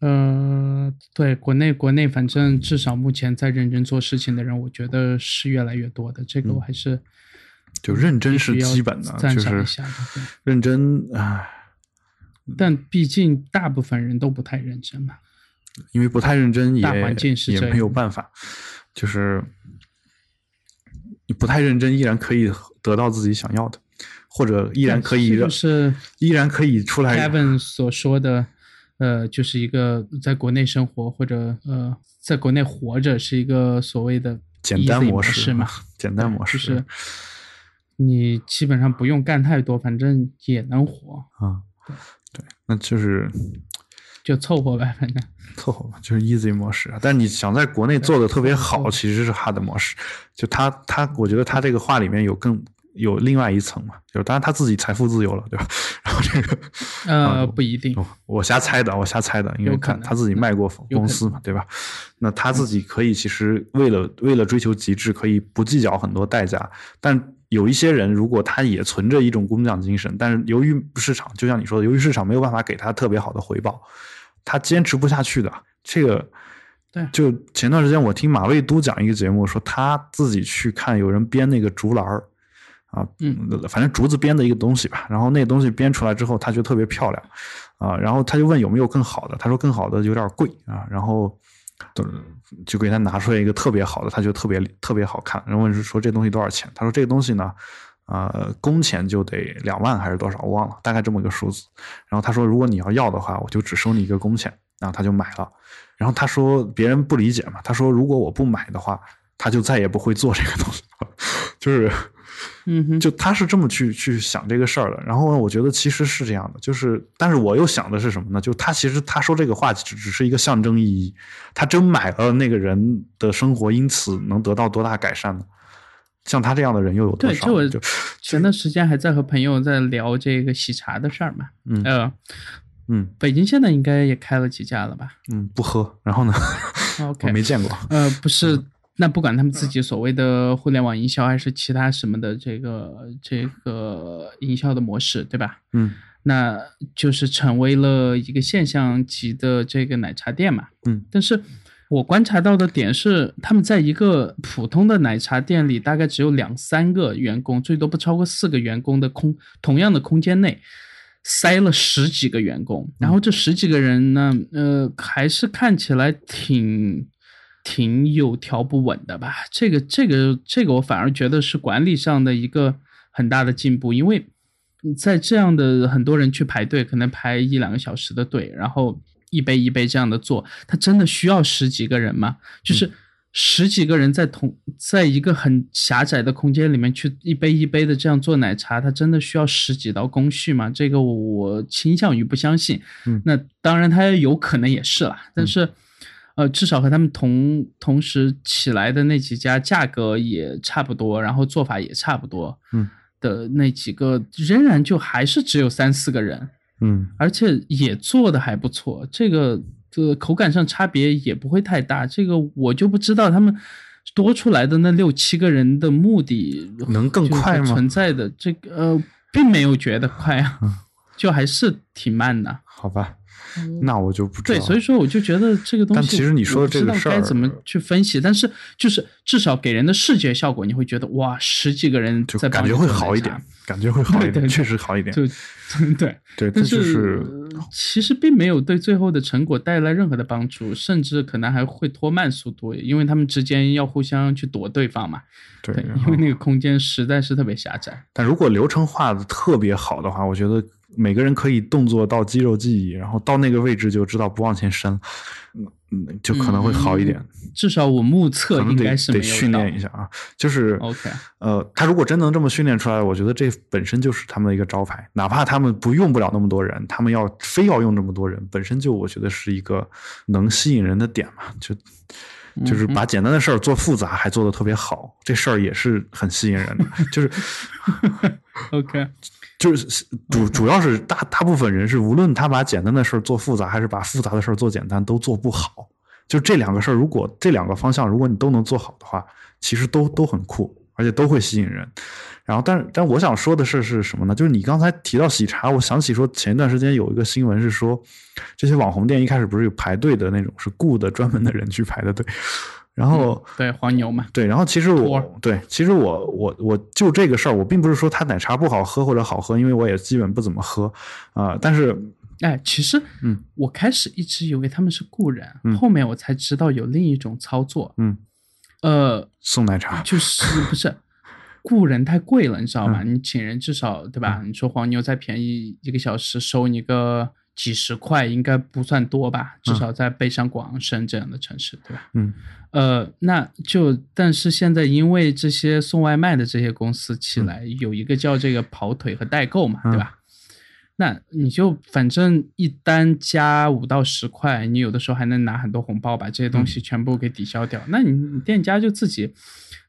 B: 呃，对，国内国内，反正至少目前在认真做事情的人，我觉得是越来越多的。这个我还是
A: 就认真是基本的，就是认真唉。
B: 但毕竟大部分人都不太认真嘛，
A: 因为不太认真，
B: 大环境是
A: 也没有办法，就是你不太认真，依然可以。得到自己想要的，或者依然可以
B: 是
A: 依然可以出来。
B: Kevin 所说的，呃，就是一个在国内生活或者呃，在国内活着是一个所谓的
A: 简单
B: 模
A: 式
B: 嘛，
A: 简单模式
B: 就是你基本上不用干太多，反正也能活
A: 啊。对，那就是
B: 就凑合呗，反正
A: 凑合吧，就是 easy 模式。但你想在国内做的特别好，其实是 hard 模式。就他他，我觉得他这个话里面有更。有另外一层嘛，就是当然他自己财富自由了，对吧？然后这个
B: 呃不一定，
A: 我瞎猜的，我瞎猜的，因为看他自己卖过公司嘛，对吧？那他自己可以其实为了为了追求极致，可以不计较很多代价。但有一些人，如果他也存着一种工匠精神，但是由于市场，就像你说的，由于市场没有办法给他特别好的回报，他坚持不下去的。这个
B: 对，
A: 就前段时间我听马未都讲一个节目，说他自己去看有人编那个竹篮儿。啊，嗯，反正竹子编的一个东西吧，然后那东西编出来之后，他觉得特别漂亮，啊，然后他就问有没有更好的，他说更好的有点贵啊，然后就给他拿出来一个特别好的，他就特别特别好看，然后问说这东西多少钱？他说这个东西呢，呃，工钱就得两万还是多少，我忘了，大概这么个数字。然后他说如果你要要的话，我就只收你一个工钱，然后他就买了。然后他说别人不理解嘛，他说如果我不买的话，他就再也不会做这个东西，就是。
B: 嗯哼，
A: 就他是这么去去想这个事儿的。然后呢，我觉得其实是这样的，就是，但是我又想的是什么呢？就他其实他说这个话只只是一个象征意义。他真买了那个人的生活，因此能得到多大改善呢？像他这样的人又有多少？
B: 就前段时间还在和朋友在聊这个喜茶的事儿嘛。
A: 嗯，
B: 呃，
A: 嗯，
B: 北京现在应该也开了几家了吧？
A: 嗯，不喝。然后呢
B: ？OK，
A: 我没见过。
B: 呃，不是。那不管他们自己所谓的互联网营销，还是其他什么的这个这个营销的模式，对吧？
A: 嗯，
B: 那就是成为了一个现象级的这个奶茶店嘛。
A: 嗯，
B: 但是我观察到的点是，他们在一个普通的奶茶店里，大概只有两三个员工，最多不超过四个员工的空同样的空间内，塞了十几个员工，然后这十几个人呢，呃，还是看起来挺。挺有条不紊的吧？这个、这个、这个，我反而觉得是管理上的一个很大的进步。因为在这样的很多人去排队，可能排一两个小时的队，然后一杯一杯这样的做，他真的需要十几个人吗？就是十几个人在同在一个很狭窄的空间里面去一杯一杯的这样做奶茶，他真的需要十几道工序吗？这个我倾向于不相信。
A: 嗯，
B: 那当然他有可能也是啦，但是。呃，至少和他们同同时起来的那几家价格也差不多，然后做法也差不多，
A: 嗯，
B: 的那几个仍然就还是只有三四个人，
A: 嗯，
B: 而且也做的还不错，这个的口感上差别也不会太大，这个我就不知道他们多出来的那六七个人的目的
A: 能更快吗？
B: 存在的这个呃，并没有觉得快啊，就还是挺慢的，
A: 好吧。那我就不知
B: 道。对，所以说我就觉得这个东西，
A: 但其实你说的这个事
B: 儿，该怎么去分析？但是就是至少给人的视觉效果，你会觉得哇，十几个人在
A: 感觉会好一点，感觉会好一点，确实好一点。
B: 对对
A: 对，
B: 但
A: 是
B: 其实并没有对最后的成果带来任何的帮助，甚至可能还会拖慢速度，因为他们之间要互相去躲对方嘛。
A: 对，
B: 因为那个空间实在是特别狭窄。
A: 但如果流程画的特别好的话，我觉得。每个人可以动作到肌肉记忆，然后到那个位置就知道不往前伸，嗯嗯，就可能会好一点。
B: 至少我目测应该是
A: 得训练一下啊。就是
B: OK，
A: 呃，他如果真能这么训练出来，我觉得这本身就是他们的一个招牌。哪怕他们不用不了那么多人，他们要非要用这么多人，本身就我觉得是一个能吸引人的点嘛。就就是把简单的事儿做复杂，还做的特别好，这事儿也是很吸引人的。就是
B: OK。
A: 就是主主要是大大部分人是无论他把简单的事儿做复杂，还是把复杂的事儿做简单，都做不好。就这两个事儿，如果这两个方向如果你都能做好的话，其实都都很酷，而且都会吸引人。然后，但但我想说的是是什么呢？就是你刚才提到喜茶，我想起说前一段时间有一个新闻是说，这些网红店一开始不是有排队的那种，是雇的专门的人去排的队。然后
B: 对黄牛嘛，
A: 对，然后其实我对，其实我我我就这个事儿，我并不是说他奶茶不好喝或者好喝，因为我也基本不怎么喝啊。但是，
B: 哎，其实，
A: 嗯，
B: 我开始一直以为他们是雇人，后面我才知道有另一种操作，
A: 嗯，
B: 呃，
A: 送奶茶
B: 就是不是雇人太贵了，你知道吗？你请人至少对吧？你说黄牛再便宜一个小时收你个几十块应该不算多吧，至少在北上广深这样的城市，对吧？
A: 嗯，
B: 呃，那就但是现在因为这些送外卖的这些公司起来，有一个叫这个跑腿和代购嘛，对吧？那你就反正一单加五到十块，你有的时候还能拿很多红包，把这些东西全部给抵消掉。那你店家就自己，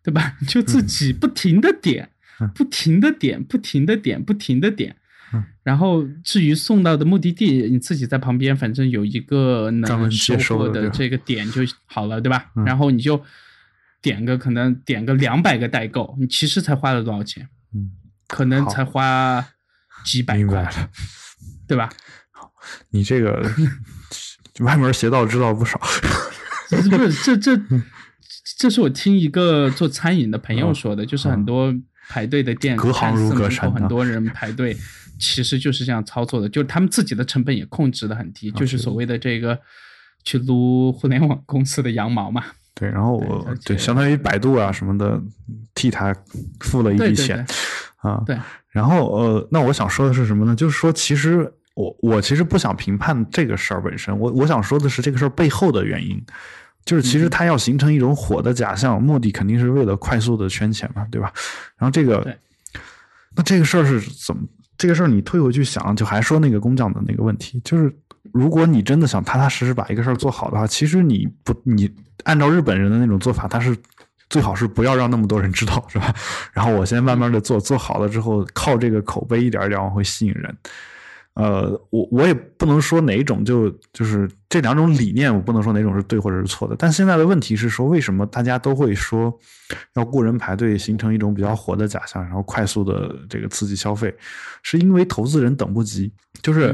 B: 对吧？就自己不停的点，不停的点，不停的点，不停的点。然后至于送到的目的地，你自己在旁边，反正有一个能收货的这个点就好了，对吧？然后你就点个可能点个两百个代购，你其实才花了多少钱？
A: 嗯，
B: 可能才花几百块，对吧？
A: 好，你这个 歪门邪道知道不少。
B: 不是，这这 这是我听一个做餐饮的朋友说的，就是很多排队的店，
A: 隔行如隔山，
B: 很多人排队。其实就是这样操作的，就是他们自己的成本也控制的很低，就是所谓的这个去撸互联网公司的羊毛嘛。
A: 对，然后我对相当于百度啊什么的替他付了一笔钱啊。
B: 对。
A: 然后呃，那我想说的是什么呢？就是说，其实我我其实不想评判这个事儿本身，我我想说的是这个事儿背后的原因，就是其实它要形成一种火的假象，目的肯定是为了快速的圈钱嘛，对吧？然后这个，那这个事儿是怎么？这个事儿你退回去想，就还说那个工匠的那个问题，就是如果你真的想踏踏实实把一个事儿做好的话，其实你不你按照日本人的那种做法，他是最好是不要让那么多人知道，是吧？然后我先慢慢的做，做好了之后，靠这个口碑一点一点往回吸引人。呃，我我也不能说哪一种就就是这两种理念，我不能说哪种是对或者是错的。但现在的问题是说，为什么大家都会说要雇人排队，形成一种比较火的假象，然后快速的这个刺激消费，是因为投资人等不及。就是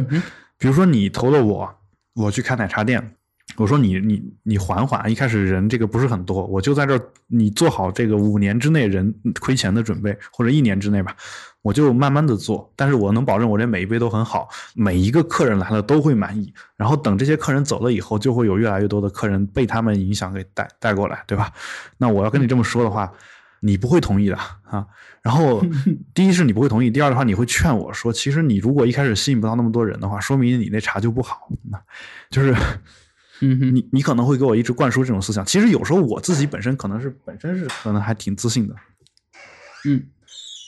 A: 比如说你投了我，我去开奶茶店，我说你你你缓缓，一开始人这个不是很多，我就在这儿，你做好这个五年之内人亏钱的准备，或者一年之内吧。我就慢慢的做，但是我能保证我这每一杯都很好，每一个客人来了都会满意。然后等这些客人走了以后，就会有越来越多的客人被他们影响给带带过来，对吧？那我要跟你这么说的话，你不会同意的啊。然后 第一是你不会同意，第二的话你会劝我说，其实你如果一开始吸引不到那么多人的话，说明你那茶就不好。那就是，
B: 嗯，
A: 你你可能会给我一直灌输这种思想。其实有时候我自己本身可能是本身是可能还挺自信的，
B: 嗯。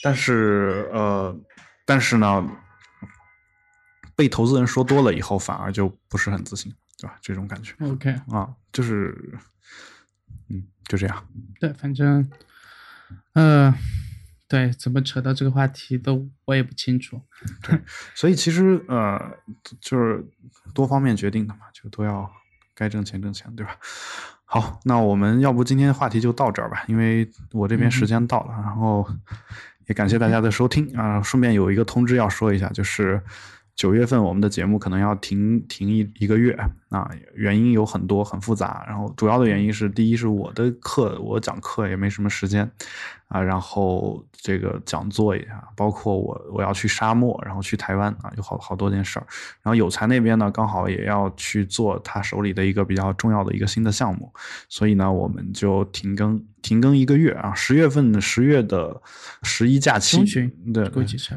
A: 但是呃，但是呢，被投资人说多了以后，反而就不是很自信，对吧？这种感觉。
B: OK
A: 啊，就是，嗯，就这样。
B: 对，反正，呃，对，怎么扯到这个话题都我也不清楚。
A: 对，所以其实呃，就是多方面决定的嘛，就都要该挣钱挣钱，对吧？好，那我们要不今天话题就到这儿吧，因为我这边时间到了，然后。也感谢大家的收听啊！顺便有一个通知要说一下，就是九月份我们的节目可能要停停一一个月啊，原因有很多很复杂，然后主要的原因是，第一是我的课我讲课也没什么时间啊，然后这个讲座也包括我我要去沙漠，然后去台湾啊，有好好多件事儿，然后有才那边呢刚好也要去做他手里的一个比较重要的一个新的项目，所以呢我们就停更。停更一个月啊！十月份十月的十一假期，对，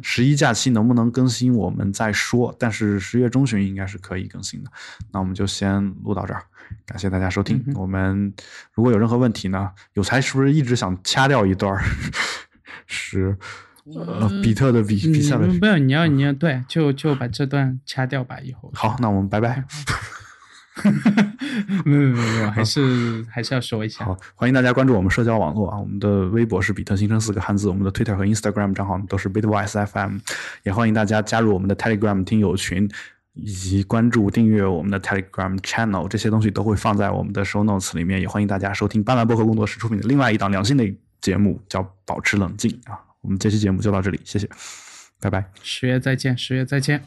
A: 十一假期能不能更新我们再说。但是十月中旬应该是可以更新的。那我们就先录到这儿，感谢大家收听。我们如果有任何问题呢，有才是不是一直想掐掉一段？是呃，比特的比比赛的比
B: 不要你要你要对，就就把这段掐掉吧。以后
A: 好，那我们拜拜。
B: 没有没有没有，还是还是要说一下。
A: 好，欢迎大家关注我们社交网络啊，我们的微博是比特新生四个汉字，我们的 Twitter 和 Instagram 账号都是 Bitwise FM，也欢迎大家加入我们的 Telegram 听友群，以及关注订阅我们的 Telegram Channel，这些东西都会放在我们的 Show Notes 里面。也欢迎大家收听斑斓薄荷工作室出品的另外一档良心的节目，叫保持冷静啊。我们这期节目就到这里，谢谢，拜拜，
B: 十月再见，十月再见。